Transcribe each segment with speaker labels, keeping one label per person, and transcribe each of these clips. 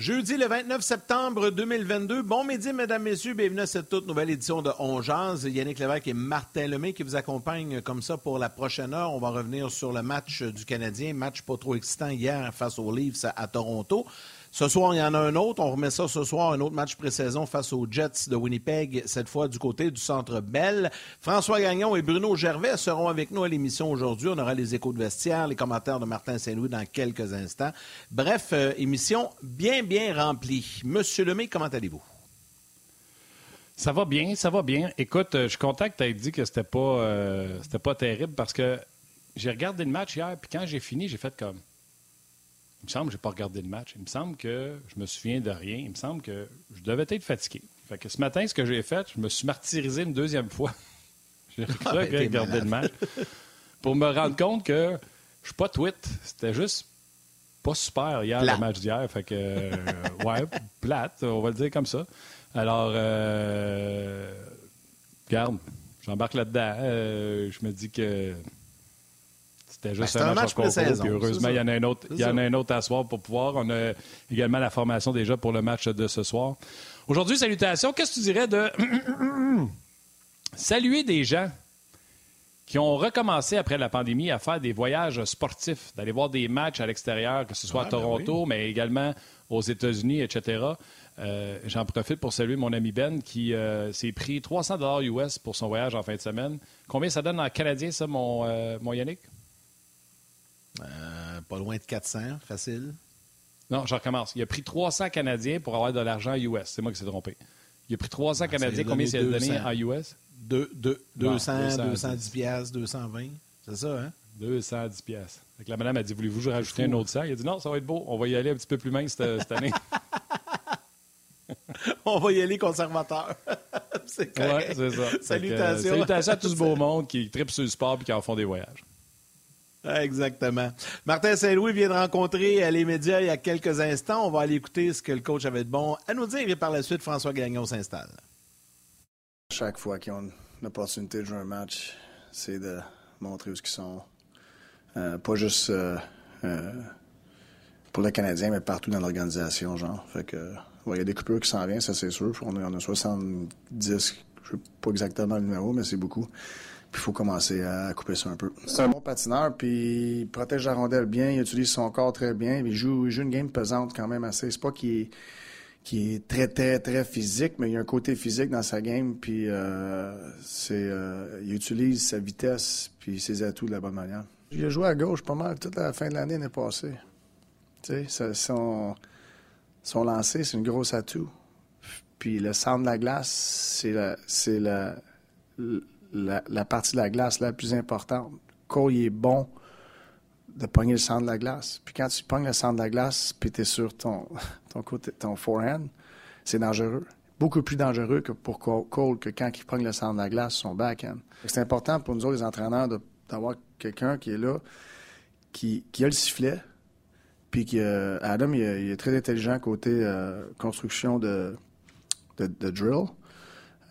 Speaker 1: Jeudi le 29 septembre 2022. Bon midi, mesdames, messieurs. Bienvenue à cette toute nouvelle édition de On Jazz. Yannick Lévesque et Martin Lemay qui vous accompagnent comme ça pour la prochaine heure. On va revenir sur le match du Canadien. Match pas trop excitant hier face aux Leafs à Toronto. Ce soir, il y en a un autre. On remet ça ce soir, un autre match pré-saison face aux Jets de Winnipeg, cette fois du côté du Centre Bell. François Gagnon et Bruno Gervais seront avec nous à l'émission aujourd'hui. On aura les échos de vestiaire, les commentaires de Martin Saint-Louis dans quelques instants. Bref, euh, émission bien, bien remplie. Monsieur Lemay, comment allez-vous?
Speaker 2: Ça va bien, ça va bien. Écoute, euh, je suis content que tu aies dit que c'était pas, euh, pas terrible parce que j'ai regardé le match hier, puis quand j'ai fini, j'ai fait comme il me semble que je n'ai pas regardé le match. Il me semble que je me souviens de rien. Il me semble que je devais être fatigué. Fait que ce matin, ce que j'ai fait, je me suis martyrisé une deuxième fois. j'ai ah, ben, regardé le match pour me rendre compte que je suis pas tweet. C'était juste pas super hier, le match d'hier. Fait que, euh, ouais, plate, on va le dire comme ça. Alors, euh, regarde, j'embarque là-dedans. Euh, je me dis que c'était juste
Speaker 1: ben, un, match, match
Speaker 2: saison, heureusement, il y en a un autre, il y en a un autre à soir pour pouvoir. On a également la formation déjà pour le match de ce soir. Aujourd'hui, salutations. Qu'est-ce que tu dirais de saluer des gens qui ont recommencé après la pandémie à faire des voyages sportifs, d'aller voir des matchs à l'extérieur, que ce soit à ben Toronto, mais également aux États-Unis, etc. Euh, j'en profite pour saluer mon ami Ben qui euh, s'est pris 300 dollars US pour son voyage en fin de semaine. Combien ça donne en canadien, ça, mon, euh, mon Yannick?
Speaker 1: Euh, pas loin de 400, facile.
Speaker 2: Non, je recommence. Il a pris 300 Canadiens pour avoir de l'argent US. C'est moi qui s'est trompé. Il a pris 300 ah, Canadiens. Combien il a donné en US?
Speaker 1: 200, 210 piastres, 220. C'est ça, hein?
Speaker 2: 210 piastres. La madame a dit, voulez-vous rajouter un autre sac? Il a dit, non, ça va être beau. On va y aller un petit peu plus mince cette, année.
Speaker 1: on va y aller conservateur. c'est correct.
Speaker 2: c'est ça. Salutations. salutations à tout ce beau monde qui tripe sur le sport et qui en font des voyages.
Speaker 1: Exactement. Martin Saint-Louis vient de rencontrer euh, les médias il y a quelques instants. On va aller écouter ce que le coach avait de bon à nous dire et par la suite, François Gagnon s'installe.
Speaker 3: Chaque fois qu'ils ont l'opportunité de jouer un match, c'est de montrer où ils sont. Euh, pas juste euh, pour le Canadien, mais partout dans l'organisation, genre. Fait que, il y a des coupures qui s'en viennent, ça c'est sûr. On en a 70, je ne sais pas exactement le numéro, mais c'est beaucoup. Puis il faut commencer à couper ça un peu. C'est un bon patineur, puis il protège la rondelle bien, il utilise son corps très bien, il joue, il joue une game pesante quand même assez. C'est pas qu'il est, qui est très, très, très physique, mais il y a un côté physique dans sa game, puis euh, c'est, euh, il utilise sa vitesse puis ses atouts de la bonne manière. Il a joué à gauche pas mal toute la fin de l'année l'année passée. Tu sais, son, son lancer, c'est une grosse atout. Puis le centre de la glace, c'est la, c'est la, la, partie de la glace la plus importante. Cole, il est bon de pogner le centre de la glace. Puis quand tu pognes le centre de la glace, puis tu es sur ton, ton, côté, forehand, c'est dangereux. Beaucoup plus dangereux que pour Cole que quand il pogne le centre de la glace, son backhand. C'est important pour nous autres, les entraîneurs, d'avoir quelqu'un qui est là, qui, a le sifflet, puis Adam, il, est très intelligent côté euh, construction de, drill.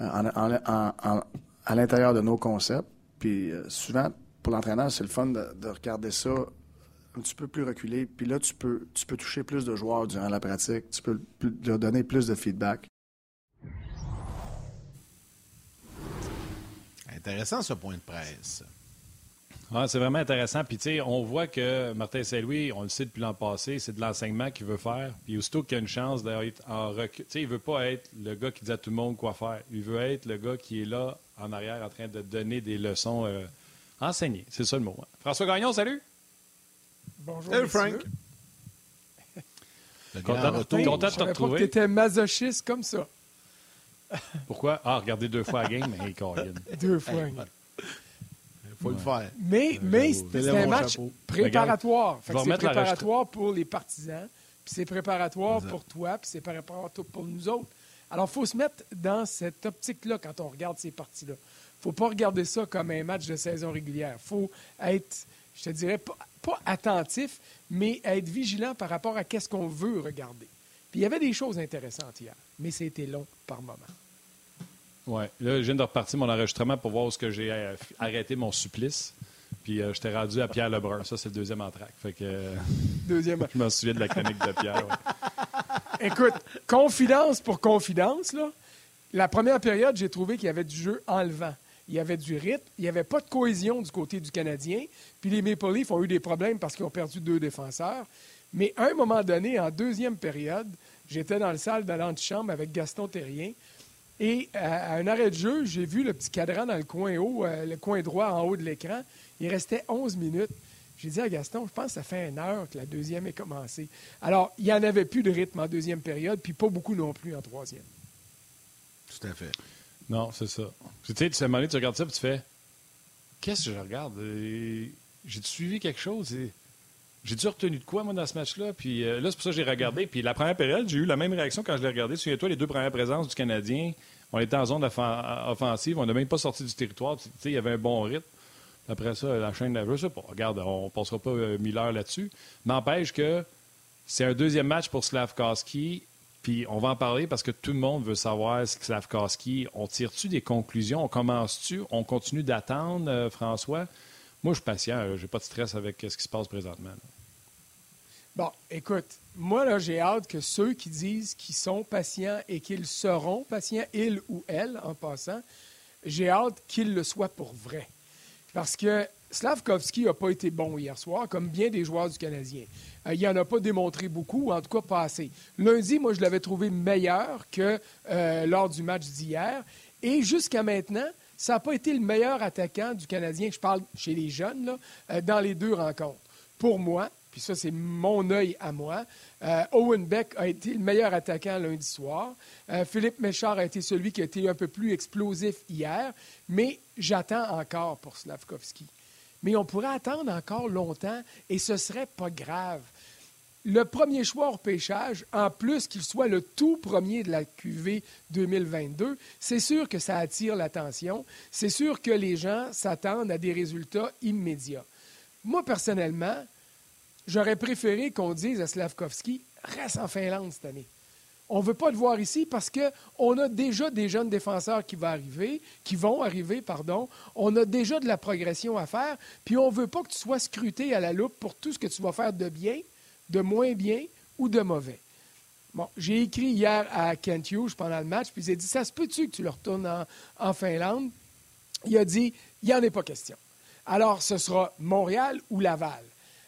Speaker 3: Euh, à l'intérieur de nos concepts. Puis euh, souvent, pour l'entraîneur, c'est le fun de, regarder ça un petit peu plus reculé. Puis là, tu peux, tu peux toucher plus de joueurs durant la pratique. Tu peux leur donner plus de feedback.
Speaker 1: Intéressant ce point de presse.
Speaker 2: Ah, c'est vraiment intéressant. Puis, tu sais, on voit que Martin Saint-Louis, on le sait depuis l'an passé, c'est de l'enseignement qu'il veut faire. Puis, aussitôt qu'il a une chance d'être en recul, tu sais, il veut pas être le gars qui dit à tout le monde quoi faire. Il veut être le gars qui est là, en arrière, en train de donner des leçons euh, enseignées. C'est ça le mot. Hein. François Gagnon, salut.
Speaker 4: Bonjour. Salut,
Speaker 1: Frank.
Speaker 2: content, de te retrouver.
Speaker 4: Tu étais masochiste comme ça.
Speaker 2: Pourquoi? Ah, regardez deux fois la game, mais
Speaker 4: Deux fois
Speaker 1: faut le faire.
Speaker 4: Mais, euh, mais c'est un match préparatoire. C'est préparatoire pour les partisans, puis c'est préparatoire pour toi, puis c'est préparatoire pour nous autres. Alors, il faut se mettre dans cette optique-là quand on regarde ces parties-là. Il ne faut pas regarder ça comme un match de saison régulière. Il faut être, je te dirais, pas, pas, attentif, mais être vigilant par rapport à qu'est-ce qu'on veut regarder. Puis il y avait des choses intéressantes hier, mais c'était long par moment.
Speaker 2: Oui. Là, je viens de repartir mon enregistrement pour voir où ce que j'ai euh, arrêté mon supplice. Puis euh, je t'ai rendu à Pierre Lebrun. Ça, c'est le deuxième entraque. Fait que.
Speaker 4: Deuxième.
Speaker 2: je me souviens de la chronique de Pierre.
Speaker 4: écoute, confidence pour confidence, là. La première période, j'ai trouvé qu'il y avait du jeu enlevant. Il y avait du rythme, il n'y avait pas de cohésion du côté du Canadien. Puis les Maple Leafs ont eu des problèmes parce qu'ils ont perdu deux défenseurs. Mais à un moment donné, en deuxième période, j'étais dans la salle de l'antichambre avec Gaston Terrien. Et à un arrêt de jeu, j'ai vu le petit cadran dans le coin haut, euh, le coin droit en haut de l'écran. Il restait 11 minutes. J'ai dit à Gaston, je pense que ça fait une heure que la deuxième est commencée. Alors, il n'y en avait plus de rythme en deuxième période, puis pas beaucoup non plus en troisième.
Speaker 1: Tout à fait.
Speaker 2: Non, c'est ça. Tu sais, tu sais, tu regardes ça, et tu fais Qu'est-ce que je regarde? J'ai suivi quelque chose? J'ai-tu retenu de quoi, moi, dans ce match-là? Puis euh, là, c'est pour ça que j'ai regardé. Puis la première période, j'ai eu la même réaction quand je l'ai regardé. Souviens-toi, les deux premières présences du Canadien, on était en zone offensive, on n'a même pas sorti du territoire. Tu sais, il y avait un bon rythme. Après ça, la chaîne, je sais pas, regarde, on ne passera pas euh, mille heures là-dessus. N'empêche que c'est un deuxième match pour Slavkowski. Puis on va en parler parce que tout le monde veut savoir Slavkowski. On tire-tu des conclusions? On commence-tu? On continue d'attendre, euh, François? Moi, je suis patient. Je n'ai pas de stress avec ce qui se passe présentement.
Speaker 4: Bon, écoute, moi, là, j'ai hâte que ceux qui disent qu'ils sont patients et qu'ils seront patients, ils ou elles, en passant, j'ai hâte qu'ils le soient pour vrai. Parce que Slavkovski n'a pas été bon hier soir, comme bien des joueurs du Canadien. Euh, il n'en a pas démontré beaucoup, en tout cas pas assez. Lundi, moi, je l'avais trouvé meilleur que euh, lors du match d'hier. Et jusqu'à maintenant, ça n'a pas été le meilleur attaquant du Canadien, je parle chez les jeunes, euh, dans les deux rencontres. Pour moi, puis ça, c'est mon œil à moi. Euh, Owen Beck a été le meilleur attaquant lundi soir. Euh, Philippe Méchard a été celui qui a été un peu plus explosif hier, mais j'attends encore pour Slavkovski. Mais on pourrait attendre encore longtemps et ce serait pas grave. Le premier choix au pêchage, en plus qu'il soit le tout premier de la QV 2022, c'est sûr que ça attire l'attention. C'est sûr que les gens s'attendent à des résultats immédiats. Moi, personnellement, j'aurais préféré qu'on dise à Slavkovski reste en Finlande cette année. On ne veut pas le voir ici parce qu'on a déjà des jeunes défenseurs qui vont arriver, qui vont arriver, pardon. On a déjà de la progression à faire, puis on ne veut pas que tu sois scruté à la loupe pour tout ce que tu vas faire de bien, de moins bien ou de mauvais. Bon, j'ai écrit hier à Kent Hughes pendant le match, puis a dit Ça se peut-tu que tu le retournes en, en Finlande? Il a dit Il n'y en est pas question. Alors, ce sera Montréal ou Laval.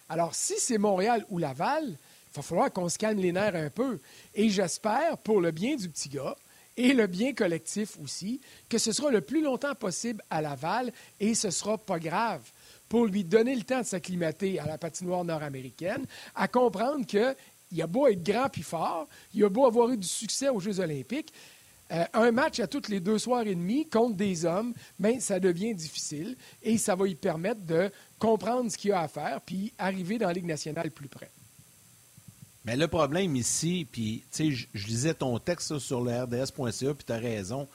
Speaker 4: Alors, si c'est Montréal ou Laval, il va falloir qu'on se calme les nerfs un peu. Et j'espère, pour le bien du petit gars et le bien collectif aussi, que ce sera le plus longtemps possible à Laval et ce ne sera pas grave pour lui donner le temps de s'acclimater à la patinoire nord-américaine, à comprendre qu'il a beau être grand puis fort, il a beau avoir eu du succès aux Jeux olympiques, euh, un match à toutes les deux soirs et demi contre des hommes, mais ça devient difficile et ça va lui permettre de comprendre ce qu'il a à faire, puis arriver dans la Ligue nationale plus près.
Speaker 1: Mais le problème ici, puis tu sais, je lisais ton texte sur le RDS.ca, puis tu as raison,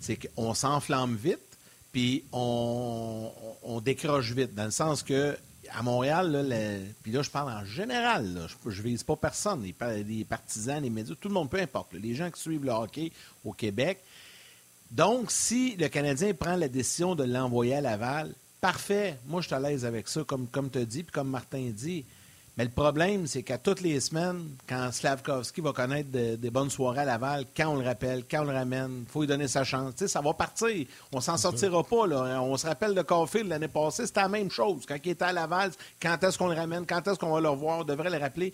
Speaker 1: c'est qu'on s'enflamme vite, puis on, décroche vite, dans le sens que à Montréal, puis là, je parle en général, je ne vise pas personne, les, partisans, les médias, tout le monde, peu importe, les gens qui suivent le hockey au Québec. Donc, si le Canadien prend la décision de l'envoyer à Laval, Parfait. Moi, je suis à l'aise avec ça, comme, comme tu dit, puis comme Martin dit. Mais le problème, c'est qu'à toutes les semaines, quand Slavkovski va connaître des bonnes soirées à Laval, quand on le rappelle, quand on le ramène, il faut lui donner sa chance. ça va partir. On s'en sortira pas. Là. On se rappelle de Caulfield l'année passée, c'était la même chose. Quand il était à Laval, quand est-ce qu'on le ramène, quand est-ce qu'on va le revoir, on devrait le rappeler.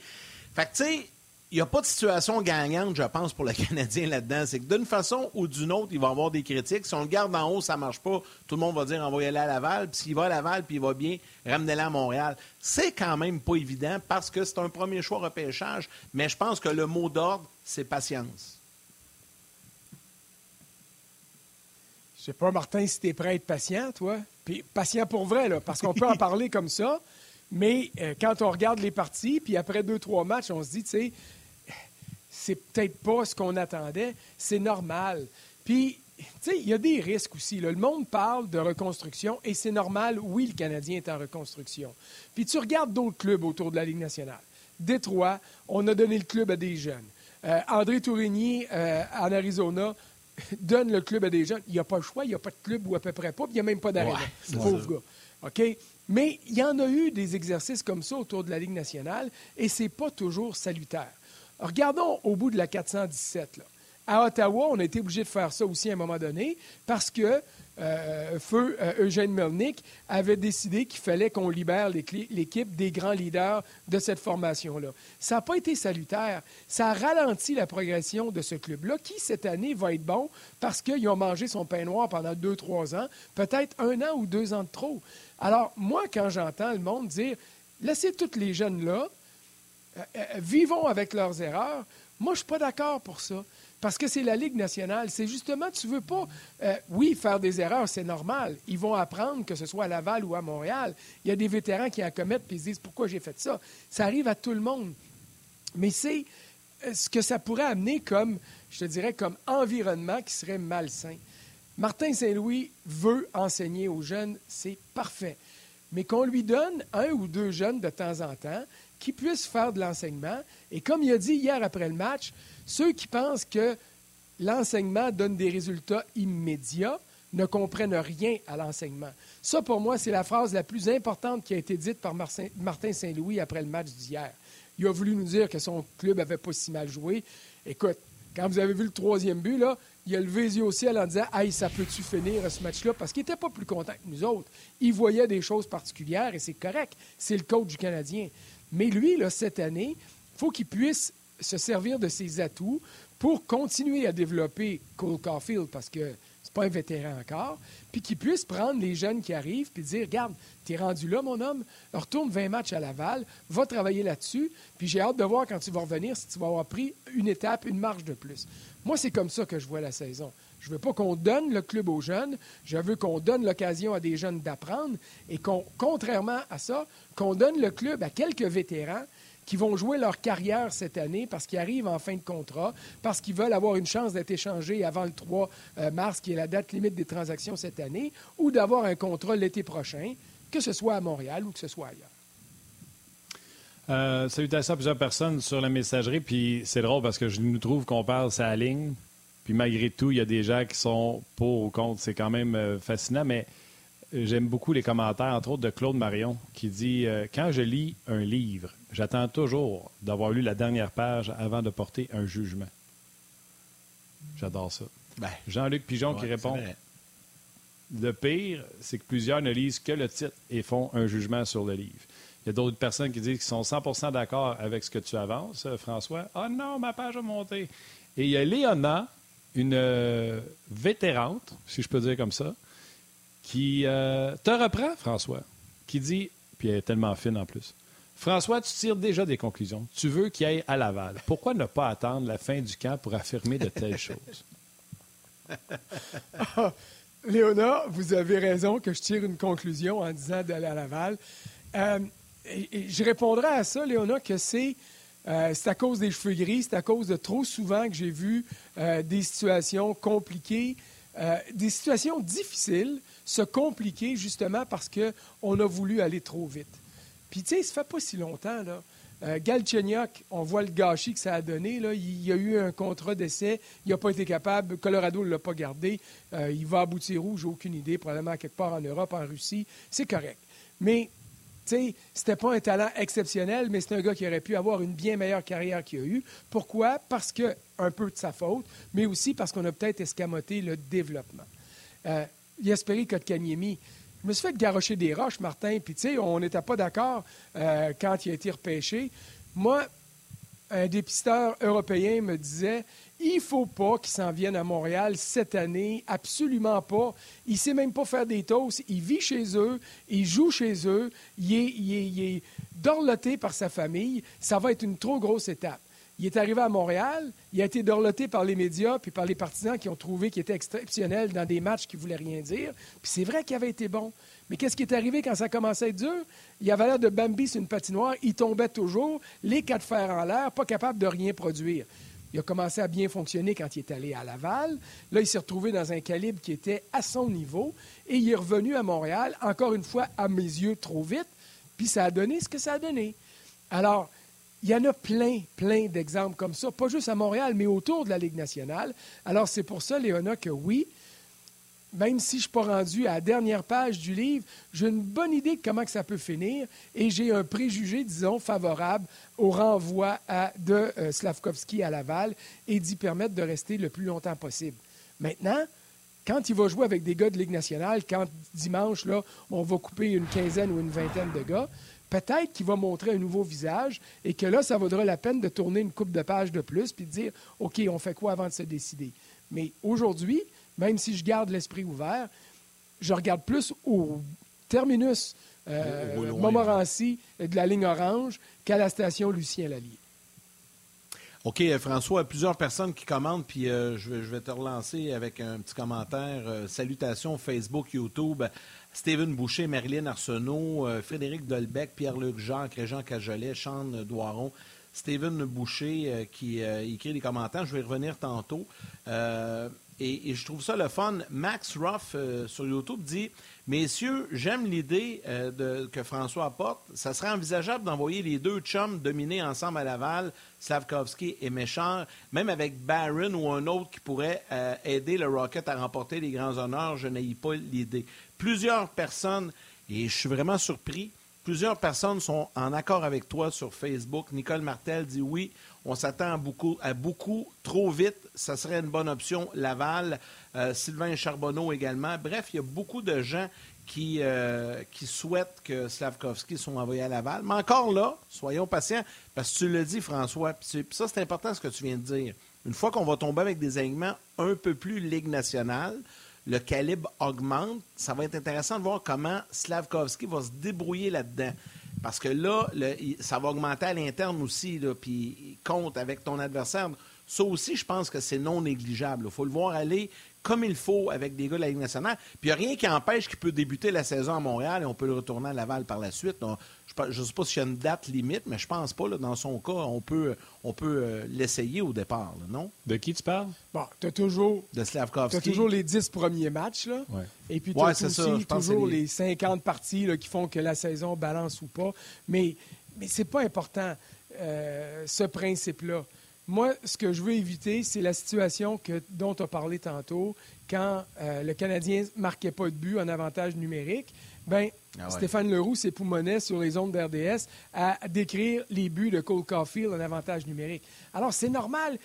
Speaker 1: Fait que, tu sais, il n'y a pas de situation gagnante, je pense, pour le Canadien là-dedans. C'est que d'une façon ou d'une autre, il va avoir des critiques. Si on le garde en haut, ça ne marche pas. Tout le monde va dire envoyez-le à Laval. Puis s'il va à Laval puis il va bien, ramenez-le à Montréal. C'est quand même pas évident parce que c'est un premier choix repêchage. Mais je pense que le mot d'ordre, c'est patience.
Speaker 4: Je sais pas, Martin, si tu es prêt à être patient, toi. Puis patient pour vrai, là, parce qu'on peut en parler comme ça. Mais euh, quand on regarde les parties, puis après deux, trois matchs, on se dit, tu sais, c'est peut-être pas ce qu'on attendait. C'est normal. Puis, tu sais, il y a des risques aussi. Le monde parle de reconstruction et c'est normal. Oui, le Canadien est en reconstruction. Puis tu regardes d'autres clubs autour de la Ligue nationale. Détroit, on a donné le club à des jeunes. Euh, André Tourigny, euh, en Arizona, donne le club à des jeunes. Il n'y a pas le choix, il n'y a pas de club ou à peu près pas, puis il n'y a même pas d'arrêt. pauvre gars. OK? Mais il y en a eu des exercices comme ça autour de la Ligue nationale et ce n'est pas toujours salutaire. Regardons au bout de la 417. Là. À Ottawa, on a été obligé de faire ça aussi à un moment donné parce que euh, Feu euh, Eugène Melnick avait décidé qu'il fallait qu'on libère l'équipe des grands leaders de cette formation-là. Ça n'a pas été salutaire. Ça a ralenti la progression de ce club-là, qui cette année va être bon parce qu'ils ont mangé son pain noir pendant deux, trois ans, peut-être un an ou deux ans de trop. Alors, moi, quand j'entends le monde dire laissez tous les jeunes là, euh, vivons avec leurs erreurs, moi, je ne suis pas d'accord pour ça. Parce que c'est la Ligue nationale. C'est justement, tu ne veux pas, euh, oui, faire des erreurs, c'est normal. Ils vont apprendre, que ce soit à Laval ou à Montréal. Il y a des vétérans qui en commettent et se disent pourquoi j'ai fait ça? Ça arrive à tout le monde. Mais c'est euh, ce que ça pourrait amener comme, je te dirais, comme environnement qui serait malsain. Martin Saint-Louis veut enseigner aux jeunes, c'est parfait. Mais qu'on lui donne un ou deux jeunes de temps en temps qui puissent faire de l'enseignement. Et comme il a dit hier après le match, ceux qui pensent que l'enseignement donne des résultats immédiats ne comprennent rien à l'enseignement. Ça, pour moi, c'est la phrase la plus importante qui a été dite par Martin Saint-Louis après le match d'hier. Il a voulu nous dire que son club n'avait pas si mal joué. Écoute, quand vous avez vu le troisième but, là, il a levé les yeux au ciel en disant Hey, ça peut-tu finir ce match-là Parce qu'il n'était pas plus content que nous autres. Il voyait des choses particulières et c'est correct. C'est le coach du Canadien. Mais lui, cette année, il faut qu'il puisse se servir de ses atouts pour continuer à développer Cole Caulfield parce que c'est pas un vétéran encore, puis qu'il puisse prendre les jeunes qui arrivent puis dire Regarde, tu es rendu là, mon homme, retourne 20 matchs à Laval, va travailler là-dessus, puis j'ai hâte de voir quand tu vas revenir si tu vas avoir pris une étape, une marche de plus. Moi, c'est comme ça que je vois la saison. Je ne veux pas qu'on donne le club aux jeunes, je veux qu'on donne l'occasion à des jeunes d'apprendre et qu'on, contrairement à ça, qu'on donne le club à quelques vétérans qui vont jouer leur carrière cette année parce qu'ils arrivent en fin de contrat, parce qu'ils veulent avoir une chance d'être échangés avant le 3 euh, mars, qui est la date limite des transactions cette année, ou d'avoir un contrat l'été prochain, que ce soit à Montréal ou que ce soit ailleurs.
Speaker 2: Euh, salutations à plusieurs personnes sur la messagerie, puis c'est drôle parce que je nous trouve qu'on parle sa ligne, puis malgré tout, il y a des gens qui sont pour ou contre. C'est quand même euh, fascinant, mais j'aime beaucoup les commentaires, entre autres de Claude Marion, qui dit euh, Quand je lis un livre, j'attends toujours d'avoir lu la dernière page avant de porter un jugement. J'adore ça. Ben, Jean-Luc Pigeon qui répond Le pire, c'est que plusieurs ne lisent que le titre et font un jugement sur le livre. Il y a d'autres personnes qui disent qu'ils sont 100% d'accord avec ce que tu avances, euh, François. Ah oh non, ma page a monté. Et il y a Léona, une euh, vétérante, si je peux dire comme ça, qui euh, te reprend, François, qui dit, puis elle est tellement fine en plus, François, tu tires déjà des conclusions. Tu veux qu'il aille à Laval. Pourquoi ne pas attendre la fin du camp pour affirmer de telles choses?
Speaker 4: Léona, vous avez raison que je tire une conclusion en disant d'aller à Laval. Euh, je répondrai à ça, Léona, que c'est euh, c'est à cause des cheveux gris, c'est à cause de trop souvent que j'ai vu des situations compliquées, des situations difficiles se compliquer justement parce qu'on a voulu aller trop vite. Puis, tu sais, ça fait pas si longtemps, là. Euh, Galchenyuk, on voit le gâchis que ça a donné. Là. Il y a eu un contrat d'essai. Il n'a pas été capable. Colorado ne l'a pas gardé. Euh, il va aboutir où? J'ai aucune idée. Probablement quelque part en Europe, en Russie. C'est correct. Mais, sais, c'était pas un talent exceptionnel, mais c'est un gars qui aurait pu avoir une bien meilleure carrière qu'il a eu. Pourquoi? Parce que, un peu de sa faute, mais aussi parce qu'on a peut-être escamoté le développement. Euh, Yasperi. Je me suis fait garrocher des roches, Martin, puis tu sais, on n'était pas d'accord euh, quand il a été repêché. Moi, un dépisteur européen me disait il ne faut pas qu'il s'en vienne à Montréal cette année, absolument pas. Il ne sait même pas faire des toasts. Il vit chez eux, il joue chez eux, il est, dorloté par sa famille. Ça va être une trop grosse étape. Il est arrivé à Montréal, il a été dorloté par les médias puis par les partisans qui ont trouvé qu'il était exceptionnel dans des matchs qui ne voulaient rien dire. Puis c'est vrai qu'il avait été bon. Mais qu'est-ce qui est arrivé quand ça commençait à être dur? Il avait l'air de Bambi sur une patinoire, il tombait toujours, les quatre fers en l'air, pas capable de rien produire. Il a commencé à bien fonctionner quand il est allé à Laval. Là, il s'est retrouvé dans un calibre qui était à son niveau et il est revenu à Montréal, encore une fois, à mes yeux, trop vite. Puis ça a donné ce que ça a donné. Alors, il y en a plein, plein d'exemples comme ça, pas juste à Montréal, mais autour de la Ligue nationale. Alors, c'est pour ça, Léona, que oui, même si je ne suis pas rendu à la dernière page du livre, j'ai une bonne idée de comment ça peut finir et j'ai un préjugé, disons, favorable au renvoi de euh, Slavkovski à Laval et d'y permettre de rester le plus longtemps possible. Maintenant, quand il va jouer avec des gars de Ligue nationale, quand dimanche, là, on va couper une quinzaine ou une vingtaine de gars, peut-être qu'il va montrer un nouveau visage et que là, ça vaudra la peine de tourner une coupe de pages de plus puis de dire OK, on fait quoi avant de se décider? Mais aujourd'hui, même si je garde l'esprit ouvert, je regarde plus au terminus euh, Montmorency de la ligne orange qu'à la station Lucien Lallier.
Speaker 1: OK, euh, François, plusieurs personnes qui commentent, puis euh, je, vais te relancer avec un petit commentaire. Euh, salutations Facebook, YouTube. Steven Boucher, Marilyn Arsenault, Frédéric Dolbec, Pierre-Luc Jacques, Régent Cajolet, Sean Doiron, Steven Boucher qui écrit des commentaires. Je vais y revenir tantôt. Et, je trouve ça le fun. Max Ruff euh, sur YouTube dit Messieurs, j'aime l'idée euh, que François apporte. Ça serait envisageable d'envoyer les deux chums dominer ensemble à Laval, Slavkovski et Méchard, même avec Barron ou un autre qui pourrait euh, aider le Rocket à remporter les grands honneurs. Je n'ai pas l'idée. Plusieurs personnes, et je suis vraiment surpris, plusieurs personnes sont en accord avec toi sur Facebook. Nicole Martel dit oui. On s'attend à beaucoup, à beaucoup trop vite. Ça serait une bonne option. Laval, euh, Sylvain Charbonneau également. Bref, il y a beaucoup de gens qui, euh, qui souhaitent que Slavkovski soit envoyé à Laval. Mais encore là, soyons patients, parce que tu le dis, François, ça, c'est important ce que tu viens de dire. Une fois qu'on va tomber avec des alignements un peu plus Ligue nationale, le calibre augmente. Ça va être intéressant de voir comment Slavkovski va se débrouiller là-dedans. Parce que là, ça va augmenter à l'interne aussi, puis compte avec ton adversaire. Ça aussi, je pense que c'est non négligeable. Il faut le voir aller comme il faut avec des gars de la Ligue nationale. Puis il n'y a rien qui empêche qu'il peut débuter la saison à Montréal et on peut le retourner à Laval par la suite. je ne sais pas s'il y a une date limite, mais je pense pas. dans son cas, on peut, on peut euh, l'essayer au départ, non?
Speaker 2: De qui tu parles?
Speaker 4: Bon, tu as toujours...
Speaker 1: De Slavkovski.
Speaker 4: Tu as toujours les 10 premiers matchs, là. Et puis tu as aussi toujours les... 50 parties qui font que la saison balance ou pas. Mais, mais ce n'est pas important, euh, ce principe-là. Moi, ce que je veux éviter, c'est la situation que, dont tu as parlé tantôt, quand euh, le Canadien ne marquait pas de but en avantage numérique. Ben, ah Stéphane Leroux s'est poumonné sur les ondes d'RDS à décrire les buts de Cole Caulfield en avantage numérique. Alors, c'est normal.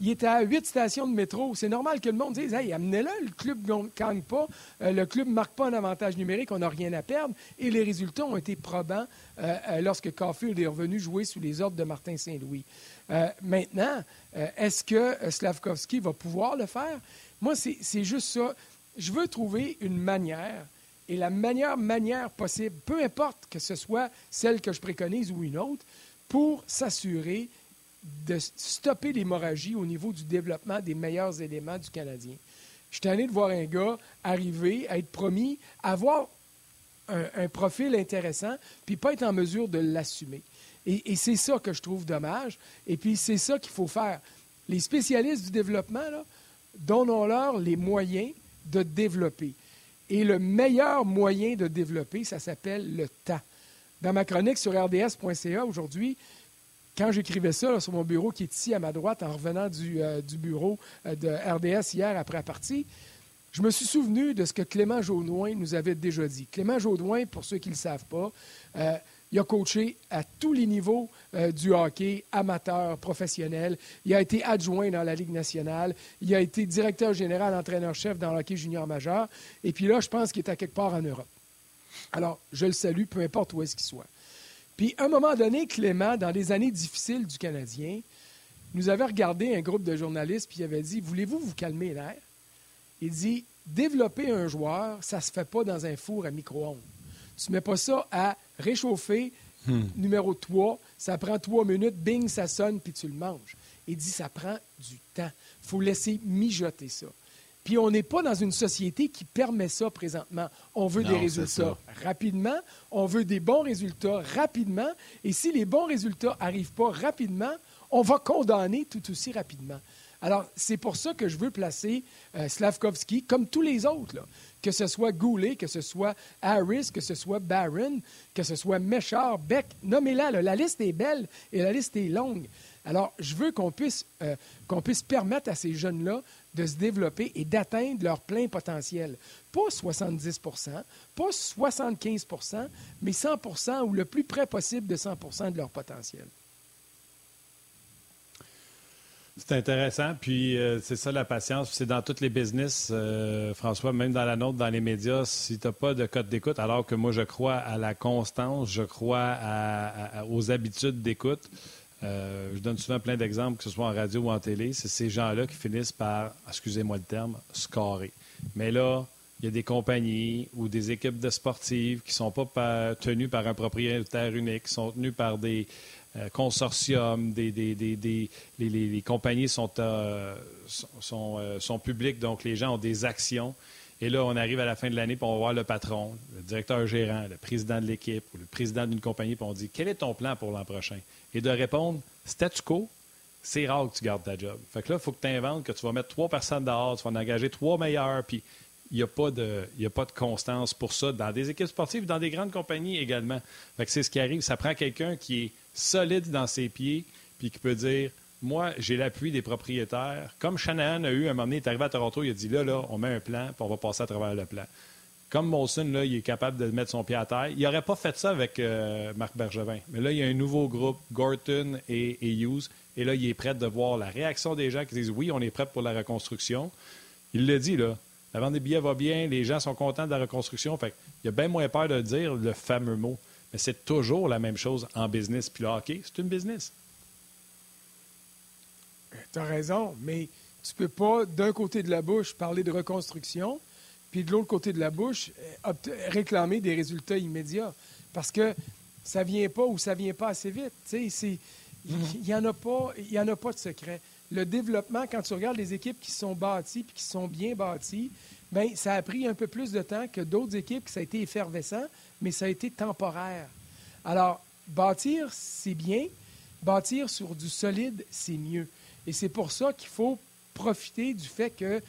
Speaker 4: Il, était à huit stations de métro. C'est normal que le monde dise Hey, amenez-le, le club ne gagne pas, euh, le club ne marque pas un avantage numérique, on n'a rien à perdre. Et les résultats ont été probants euh, lorsque Caulfield est revenu jouer sous les ordres de Martin Saint-Louis. Euh, maintenant, euh, est-ce que euh, Slavkovski va pouvoir le faire? Moi, c'est juste ça. Je veux trouver une manière, et la meilleure manière possible, peu importe que ce soit celle que je préconise ou une autre, pour s'assurer de stopper l'hémorragie au niveau du développement des meilleurs éléments du Canadien. Je suis allé de voir un gars arriver, à être promis, avoir un, un profil intéressant, puis pas être en mesure de l'assumer. Et, c'est ça que je trouve dommage. Et puis, c'est ça qu'il faut faire. Les spécialistes du développement, donnons-leur les moyens de développer. Et le meilleur moyen de développer, ça s'appelle le temps. Dans ma chronique sur rds.ca aujourd'hui, quand j'écrivais ça sur mon bureau qui est ici à ma droite en revenant du, euh, bureau euh, de RDS hier après la partie, je me suis souvenu de ce que Clément Jaudoin nous avait déjà dit. Clément Jaudoin, pour ceux qui ne le savent pas, euh, il a coaché à tous les niveaux du hockey, amateur, professionnel. Il a été adjoint dans la Ligue nationale. Il a été directeur général, entraîneur-chef dans le hockey junior majeur. Et puis là, je pense qu'il est à quelque part en Europe. Alors, je le salue, peu importe où est-ce qu'il soit. Puis, à un moment donné, Clément, dans les années difficiles du Canadien, nous avait regardé un groupe de journalistes, puis il avait dit Voulez-vous vous calmer l'air? Il dit Développer un joueur, ça ne se fait pas dans un four à micro-ondes. Tu ne mets pas ça à réchauffer, hmm. numéro 3, ça prend trois minutes, bing, ça sonne, puis tu le manges. Il dit, ça prend du temps. Il faut laisser mijoter ça. Puis on n'est pas dans une société qui permet ça présentement. On veut des résultats rapidement, on veut des bons résultats rapidement, et si les bons résultats n'arrivent pas rapidement, on va condamner tout aussi rapidement. Alors, c'est pour ça que je veux placer euh, Slavkovski, comme tous les autres, que ce soit Goulet, que ce soit Harris, que ce soit Barron, que ce soit Méchard, Beck, nommez-la. La liste est belle et la liste est longue. Alors, je veux qu'on puisse, euh, qu'on puisse permettre à ces jeunes-là de se développer et d'atteindre leur plein potentiel. Pas 70% pas 75% mais 100% ou le plus près possible de 100% de leur potentiel.
Speaker 2: C'est intéressant. Puis euh, c'est ça la patience. C'est dans tous les business, euh, François, même dans la nôtre, dans les médias, si tu n'as pas de code d'écoute, alors que moi je crois à la constance, je crois aux habitudes d'écoute. Euh, je donne souvent plein d'exemples, que ce soit en radio ou en télé. C'est ces gens-là qui finissent par, excusez-moi le terme, scorer. Mais là, il y a des compagnies ou des équipes de sportives qui ne sont pas tenues par un propriétaire unique, sont tenues par des, euh, consortium, des, les, compagnies euh, sont, publiques, donc les gens ont des actions. Et là, on arrive à la fin de l'année, puis on va voir le patron, le directeur gérant, le président de l'équipe ou le président d'une compagnie, puis on dit Quel est ton plan pour l'an prochain? Et de répondre Statu quo, c'est rare que tu gardes ta job. Fait que là, il faut que tu inventes que tu vas mettre trois personnes dehors, tu vas en engager trois meilleurs, puis il n'y a, pas de, a pas de constance pour ça dans des équipes sportives, dans des grandes compagnies également. Fait que c'est ce qui arrive. Ça prend quelqu'un qui est solide dans ses pieds, puis qui peut dire Moi, j'ai l'appui des propriétaires. Comme Shanahan a eu, un moment donné, il est arrivé à Toronto, il a dit Là, là, on met un plan, puis on va passer à travers le plan. Comme Molson, là, il est capable de mettre son pied à terre. Il n'aurait pas fait ça avec euh, Marc Bergevin. Mais là, il y a un nouveau groupe, Gorton et, Hughes. Et là, il est prêt de voir la réaction des gens qui disent Oui, on est prêt pour la reconstruction. Il le dit, là. La vente des billets va bien, les gens sont contents de la reconstruction. Fait il a bien moins peur de dire le fameux mot. Mais c'est toujours la même chose en business. Puis le hockey, c'est une business.
Speaker 4: Tu as raison, mais tu ne peux pas, d'un côté de la bouche, parler de reconstruction, puis de l'autre côté de la bouche, euh, réclamer des résultats immédiats. Parce que ça ne vient pas ou ça ne vient pas assez vite. Il n'y en, a pas, en a pas de secret. Le développement, quand tu regardes les équipes qui sont bâties puis qui sont bien bâties, bien, ça a pris un peu plus de temps que d'autres équipes, que ça a été effervescent, mais ça a été temporaire. Alors, bâtir, c'est bien. Bâtir sur du solide, c'est mieux. Et c'est pour ça qu'il faut profiter du fait qu'il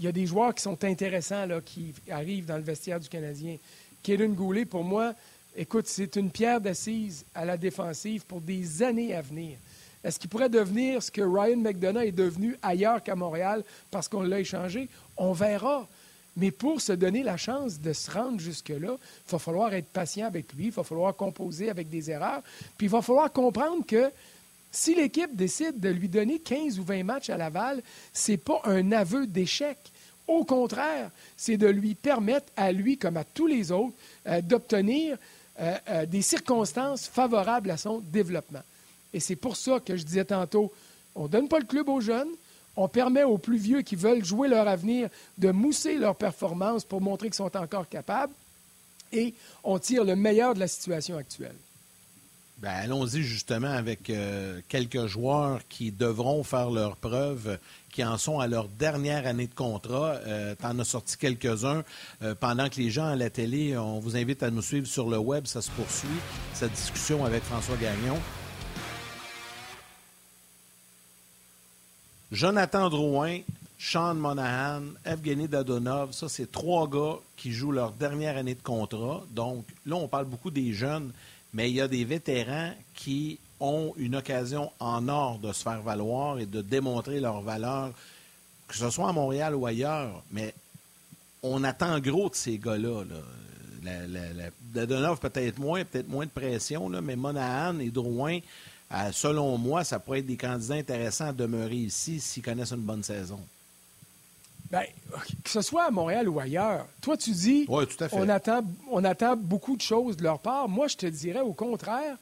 Speaker 4: y a des joueurs qui sont intéressants, là, qui arrivent dans le vestiaire du Canadien. Kaden Goulet, pour moi, écoute, c'est une pierre d'assise à la défensive pour des années à venir. Est-ce qu'il pourrait devenir ce que Ryan McDonough est devenu ailleurs qu'à Montréal parce qu'on l'a échangé? On verra. Mais pour se donner la chance de se rendre jusque-là, il va falloir être patient avec lui, il va falloir composer avec des erreurs, puis il va falloir comprendre que si l'équipe décide de lui donner 15 ou 20 matchs à Laval, ce n'est pas un aveu d'échec. Au contraire, c'est de lui permettre à lui, comme à tous les autres, euh, d'obtenir euh, euh, des circonstances favorables à son développement. Et c'est pour ça que je disais tantôt, on ne donne pas le club aux jeunes, on permet aux plus vieux qui veulent jouer leur avenir de mousser leur performance pour montrer qu'ils sont encore capables et on tire le meilleur de la situation actuelle.
Speaker 1: Ben, allons-y justement avec euh, quelques joueurs qui devront faire leurs preuves, qui en sont à leur dernière année de contrat. Euh, tu en as sorti quelques-uns. Euh, pendant que les gens à la télé, on vous invite à nous suivre sur le web, ça se poursuit, cette discussion avec François Gagnon. Jonathan Drouin, Sean Monahan, Evgeny Dadonov, ça, c'est trois gars qui jouent leur dernière année de contrat. Donc, là, on parle beaucoup des jeunes, mais il y a des vétérans qui ont une occasion en or de se faire valoir et de démontrer leur valeur, que ce soit à Montréal ou ailleurs. Mais on attend gros de ces gars-là. Dadonov, peut-être moins, peut-être moins de pression, là, mais Monahan et Drouin, euh, selon moi, ça pourrait être des candidats intéressants à demeurer ici s'ils connaissent une bonne saison.
Speaker 4: Bien, que ce soit à Montréal ou ailleurs, toi, tu dis On, attend, on attend beaucoup de choses de leur part. Moi, je te dirais au contraire,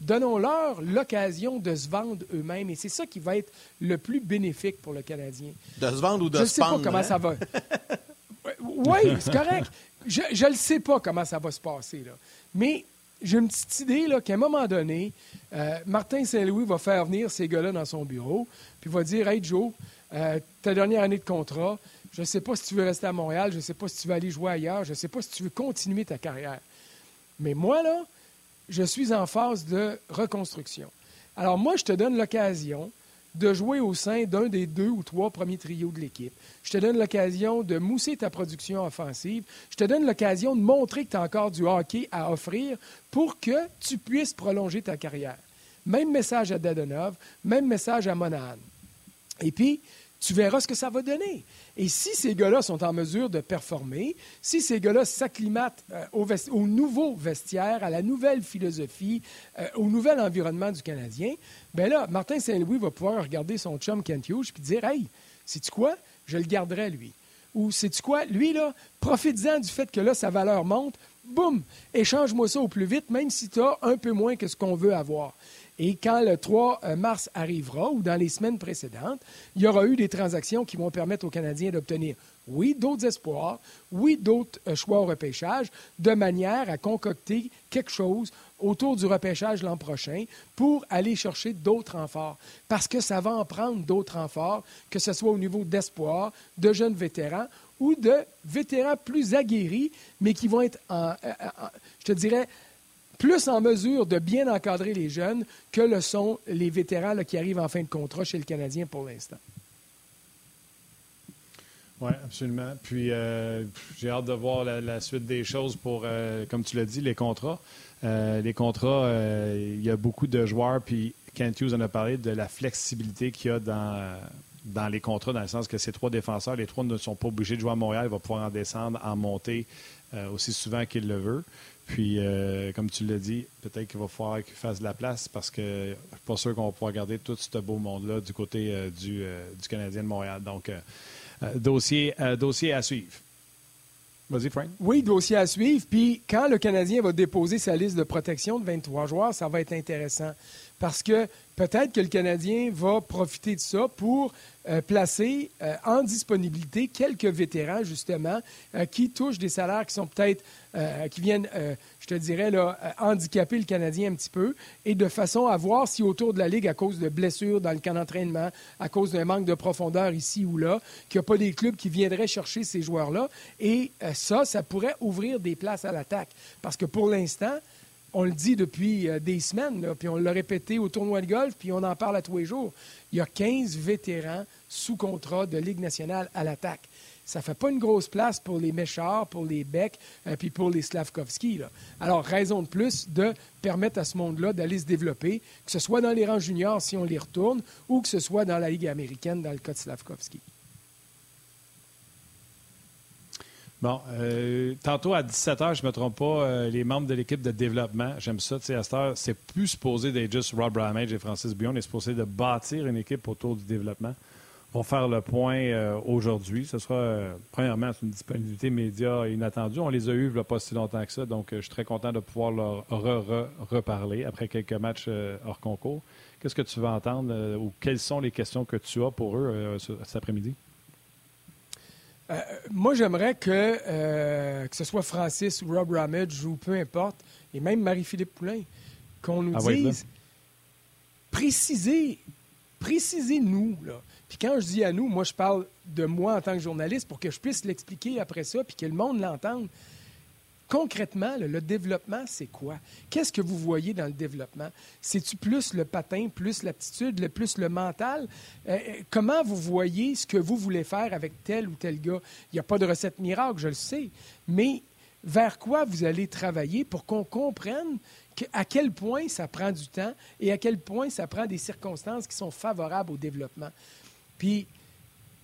Speaker 4: donnons-leur l'occasion de se vendre eux-mêmes. Et c'est ça qui va être le plus bénéfique pour le Canadien.
Speaker 1: De se vendre ou de
Speaker 4: je
Speaker 1: se vendre.
Speaker 4: Je ne sais pas comment ça va. oui, c'est correct. Je ne sais pas comment ça va se passer. Là. Mais j'ai une petite idée qu'à un moment donné, euh, Martin Saint-Louis va faire venir ces gars-là dans son bureau, puis va dire Hey Joe, euh, ta dernière année de contrat, je ne sais pas si tu veux rester à Montréal, je ne sais pas si tu veux aller jouer ailleurs, je ne sais pas si tu veux continuer ta carrière. Mais moi, là, je suis en phase de reconstruction. Alors, moi, je te donne l'occasion de jouer au sein d'un des deux ou trois premiers trios de l'équipe. Je te donne l'occasion de mousser ta production offensive. Je te donne l'occasion de montrer que tu as encore du hockey à offrir pour que tu puisses prolonger ta carrière. Même message à Dadonov, même message à Monahan. Et puis, tu verras ce que ça va donner. Et si ces gars-là sont en mesure de performer, si ces gars-là s'acclimatent euh, au, nouveau vestiaire, à la nouvelle philosophie, euh, au nouvel environnement du Canadien, ben là, Martin Saint-Louis va pouvoir regarder son chum Kent Hughes puis dire Hey, sais-tu quoi? Je le garderai, lui. Ou sais-tu quoi? Lui, là, profite-en du fait que là, sa valeur monte. Boum Échange-moi ça au plus vite, même si tu as un peu moins que ce qu'on veut avoir. Et quand le 3 euh, mars arrivera, ou dans les semaines précédentes, il y aura eu des transactions qui vont permettre aux Canadiens d'obtenir, oui, d'autres espoirs, oui, d'autres euh, choix au repêchage, de manière à concocter quelque chose autour du repêchage l'an prochain pour aller chercher d'autres renforts. Parce que ça va en prendre d'autres renforts, que ce soit au niveau d'espoir, de jeunes vétérans ou de vétérans plus aguerris, mais qui vont être, euh, je te dirais, plus en mesure de bien encadrer les jeunes que le sont les vétérans qui arrivent en fin de contrat chez le Canadien pour l'instant.
Speaker 2: Oui, absolument. Puis euh, j'ai hâte de voir la, suite des choses pour, euh, comme tu l'as dit, les contrats. Euh, les contrats, il y a beaucoup de joueurs, puis Kent Hughes en a parlé de la flexibilité qu'il y a dans, dans les contrats, dans le sens que ces trois défenseurs, les trois ne sont pas obligés de jouer à Montréal, il va pouvoir en descendre, en monter aussi souvent qu'il le veut. Puis, euh, comme tu l'as dit, peut-être qu'il va falloir qu'il fasse de la place parce que je ne suis pas sûr qu'on va pouvoir garder tout ce beau monde-là du côté euh, du, euh, du, Canadien de Montréal. Donc, dossier, dossier à suivre. Vas-y, Frank.
Speaker 4: Oui, dossier à suivre. Puis, quand le Canadien va déposer sa liste de protection de 23 joueurs, ça va être intéressant. Parce que peut-être que le Canadien va profiter de ça pour placer en disponibilité quelques vétérans, justement, qui touchent des salaires qui sont peut-être euh, qui viennent, euh, je te dirais, là, euh, handicaper le Canadien un petit peu, et de façon à voir si autour de la Ligue, à cause de blessures dans le camp d'entraînement, à cause d'un manque de profondeur ici ou là, qu'il n'y a pas des clubs qui viendraient chercher ces joueurs-là. Et ça, ça pourrait ouvrir des places à l'attaque. Parce que pour l'instant, on le dit depuis des semaines, puis on l'a répété au tournoi de golf, puis on en parle à tous les jours. Il y a 15 vétérans sous contrat de Ligue nationale à l'attaque ça ne fait pas une grosse place pour les Méchards, pour les Beck, et euh, puis pour les Slavkovski. Alors, raison de plus de permettre à ce monde-là d'aller se développer, que ce soit dans les rangs juniors si on les retourne, ou que ce soit dans la Ligue américaine dans le cas de Slavkovski.
Speaker 2: Bon, euh, tantôt à 17h, je ne me trompe pas, euh, les membres de l'équipe de développement, j'aime ça, tu sais, à cette heure, c'est plus supposé d'être juste Rob Ramage et Francis Billon, on est supposé de bâtir une équipe autour du développement vont faire le point euh, aujourd'hui. Ce sera, euh, premièrement, une disponibilité média inattendue. On les a eus il n'y a pas si longtemps que ça, donc je suis très content de pouvoir leur reparler après quelques matchs hors concours. Qu'est-ce que tu vas entendre ou quelles sont les questions que tu as pour eux cet après-midi?
Speaker 4: Moi, j'aimerais que, que ce soit Francis ou Rob Ramage ou peu importe, et même Marie-Philippe Poulain, qu'on nous ah dise, précisez, précisez-nous, puis quand je dis à nous, moi, je parle de moi en tant que journaliste pour que je puisse l'expliquer après ça, puis que le monde l'entende. Concrètement, le, développement, c'est quoi? Qu'est-ce que vous voyez dans le développement? C'est-tu plus le patin, plus l'aptitude, le plus le mental? Euh, euh, comment vous voyez ce que vous voulez faire avec tel ou tel gars? Il n'y a pas de recette miracle, je le sais, mais vers quoi vous allez travailler pour qu'on comprenne à quel point ça prend du temps et à quel point ça prend des circonstances qui sont favorables au développement? Puis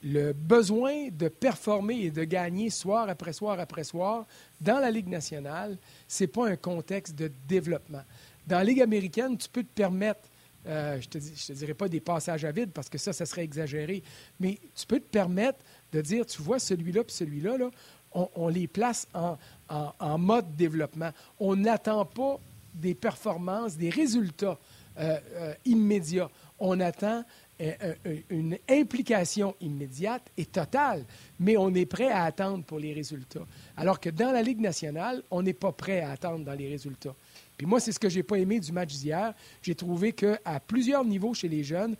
Speaker 4: le besoin de performer et de gagner soir après soir après soir dans la Ligue nationale, ce n'est pas un contexte de développement. Dans la Ligue américaine, tu peux te permettre, euh, je ne te, dirais pas des passages à vide parce que ça, ça serait exagéré, mais tu peux te permettre de dire, tu vois, celui-là et celui-là, là, on, les place en, mode développement. On n'attend pas des performances, des résultats euh, euh, immédiats. On attend une implication immédiate et totale, mais on est prêt à attendre pour les résultats. Alors que dans la Ligue nationale, on n'est pas prêt à attendre dans les résultats. Puis moi, c'est ce que j'ai pas aimé du match d'hier. J'ai trouvé qu'à plusieurs niveaux chez les jeunes,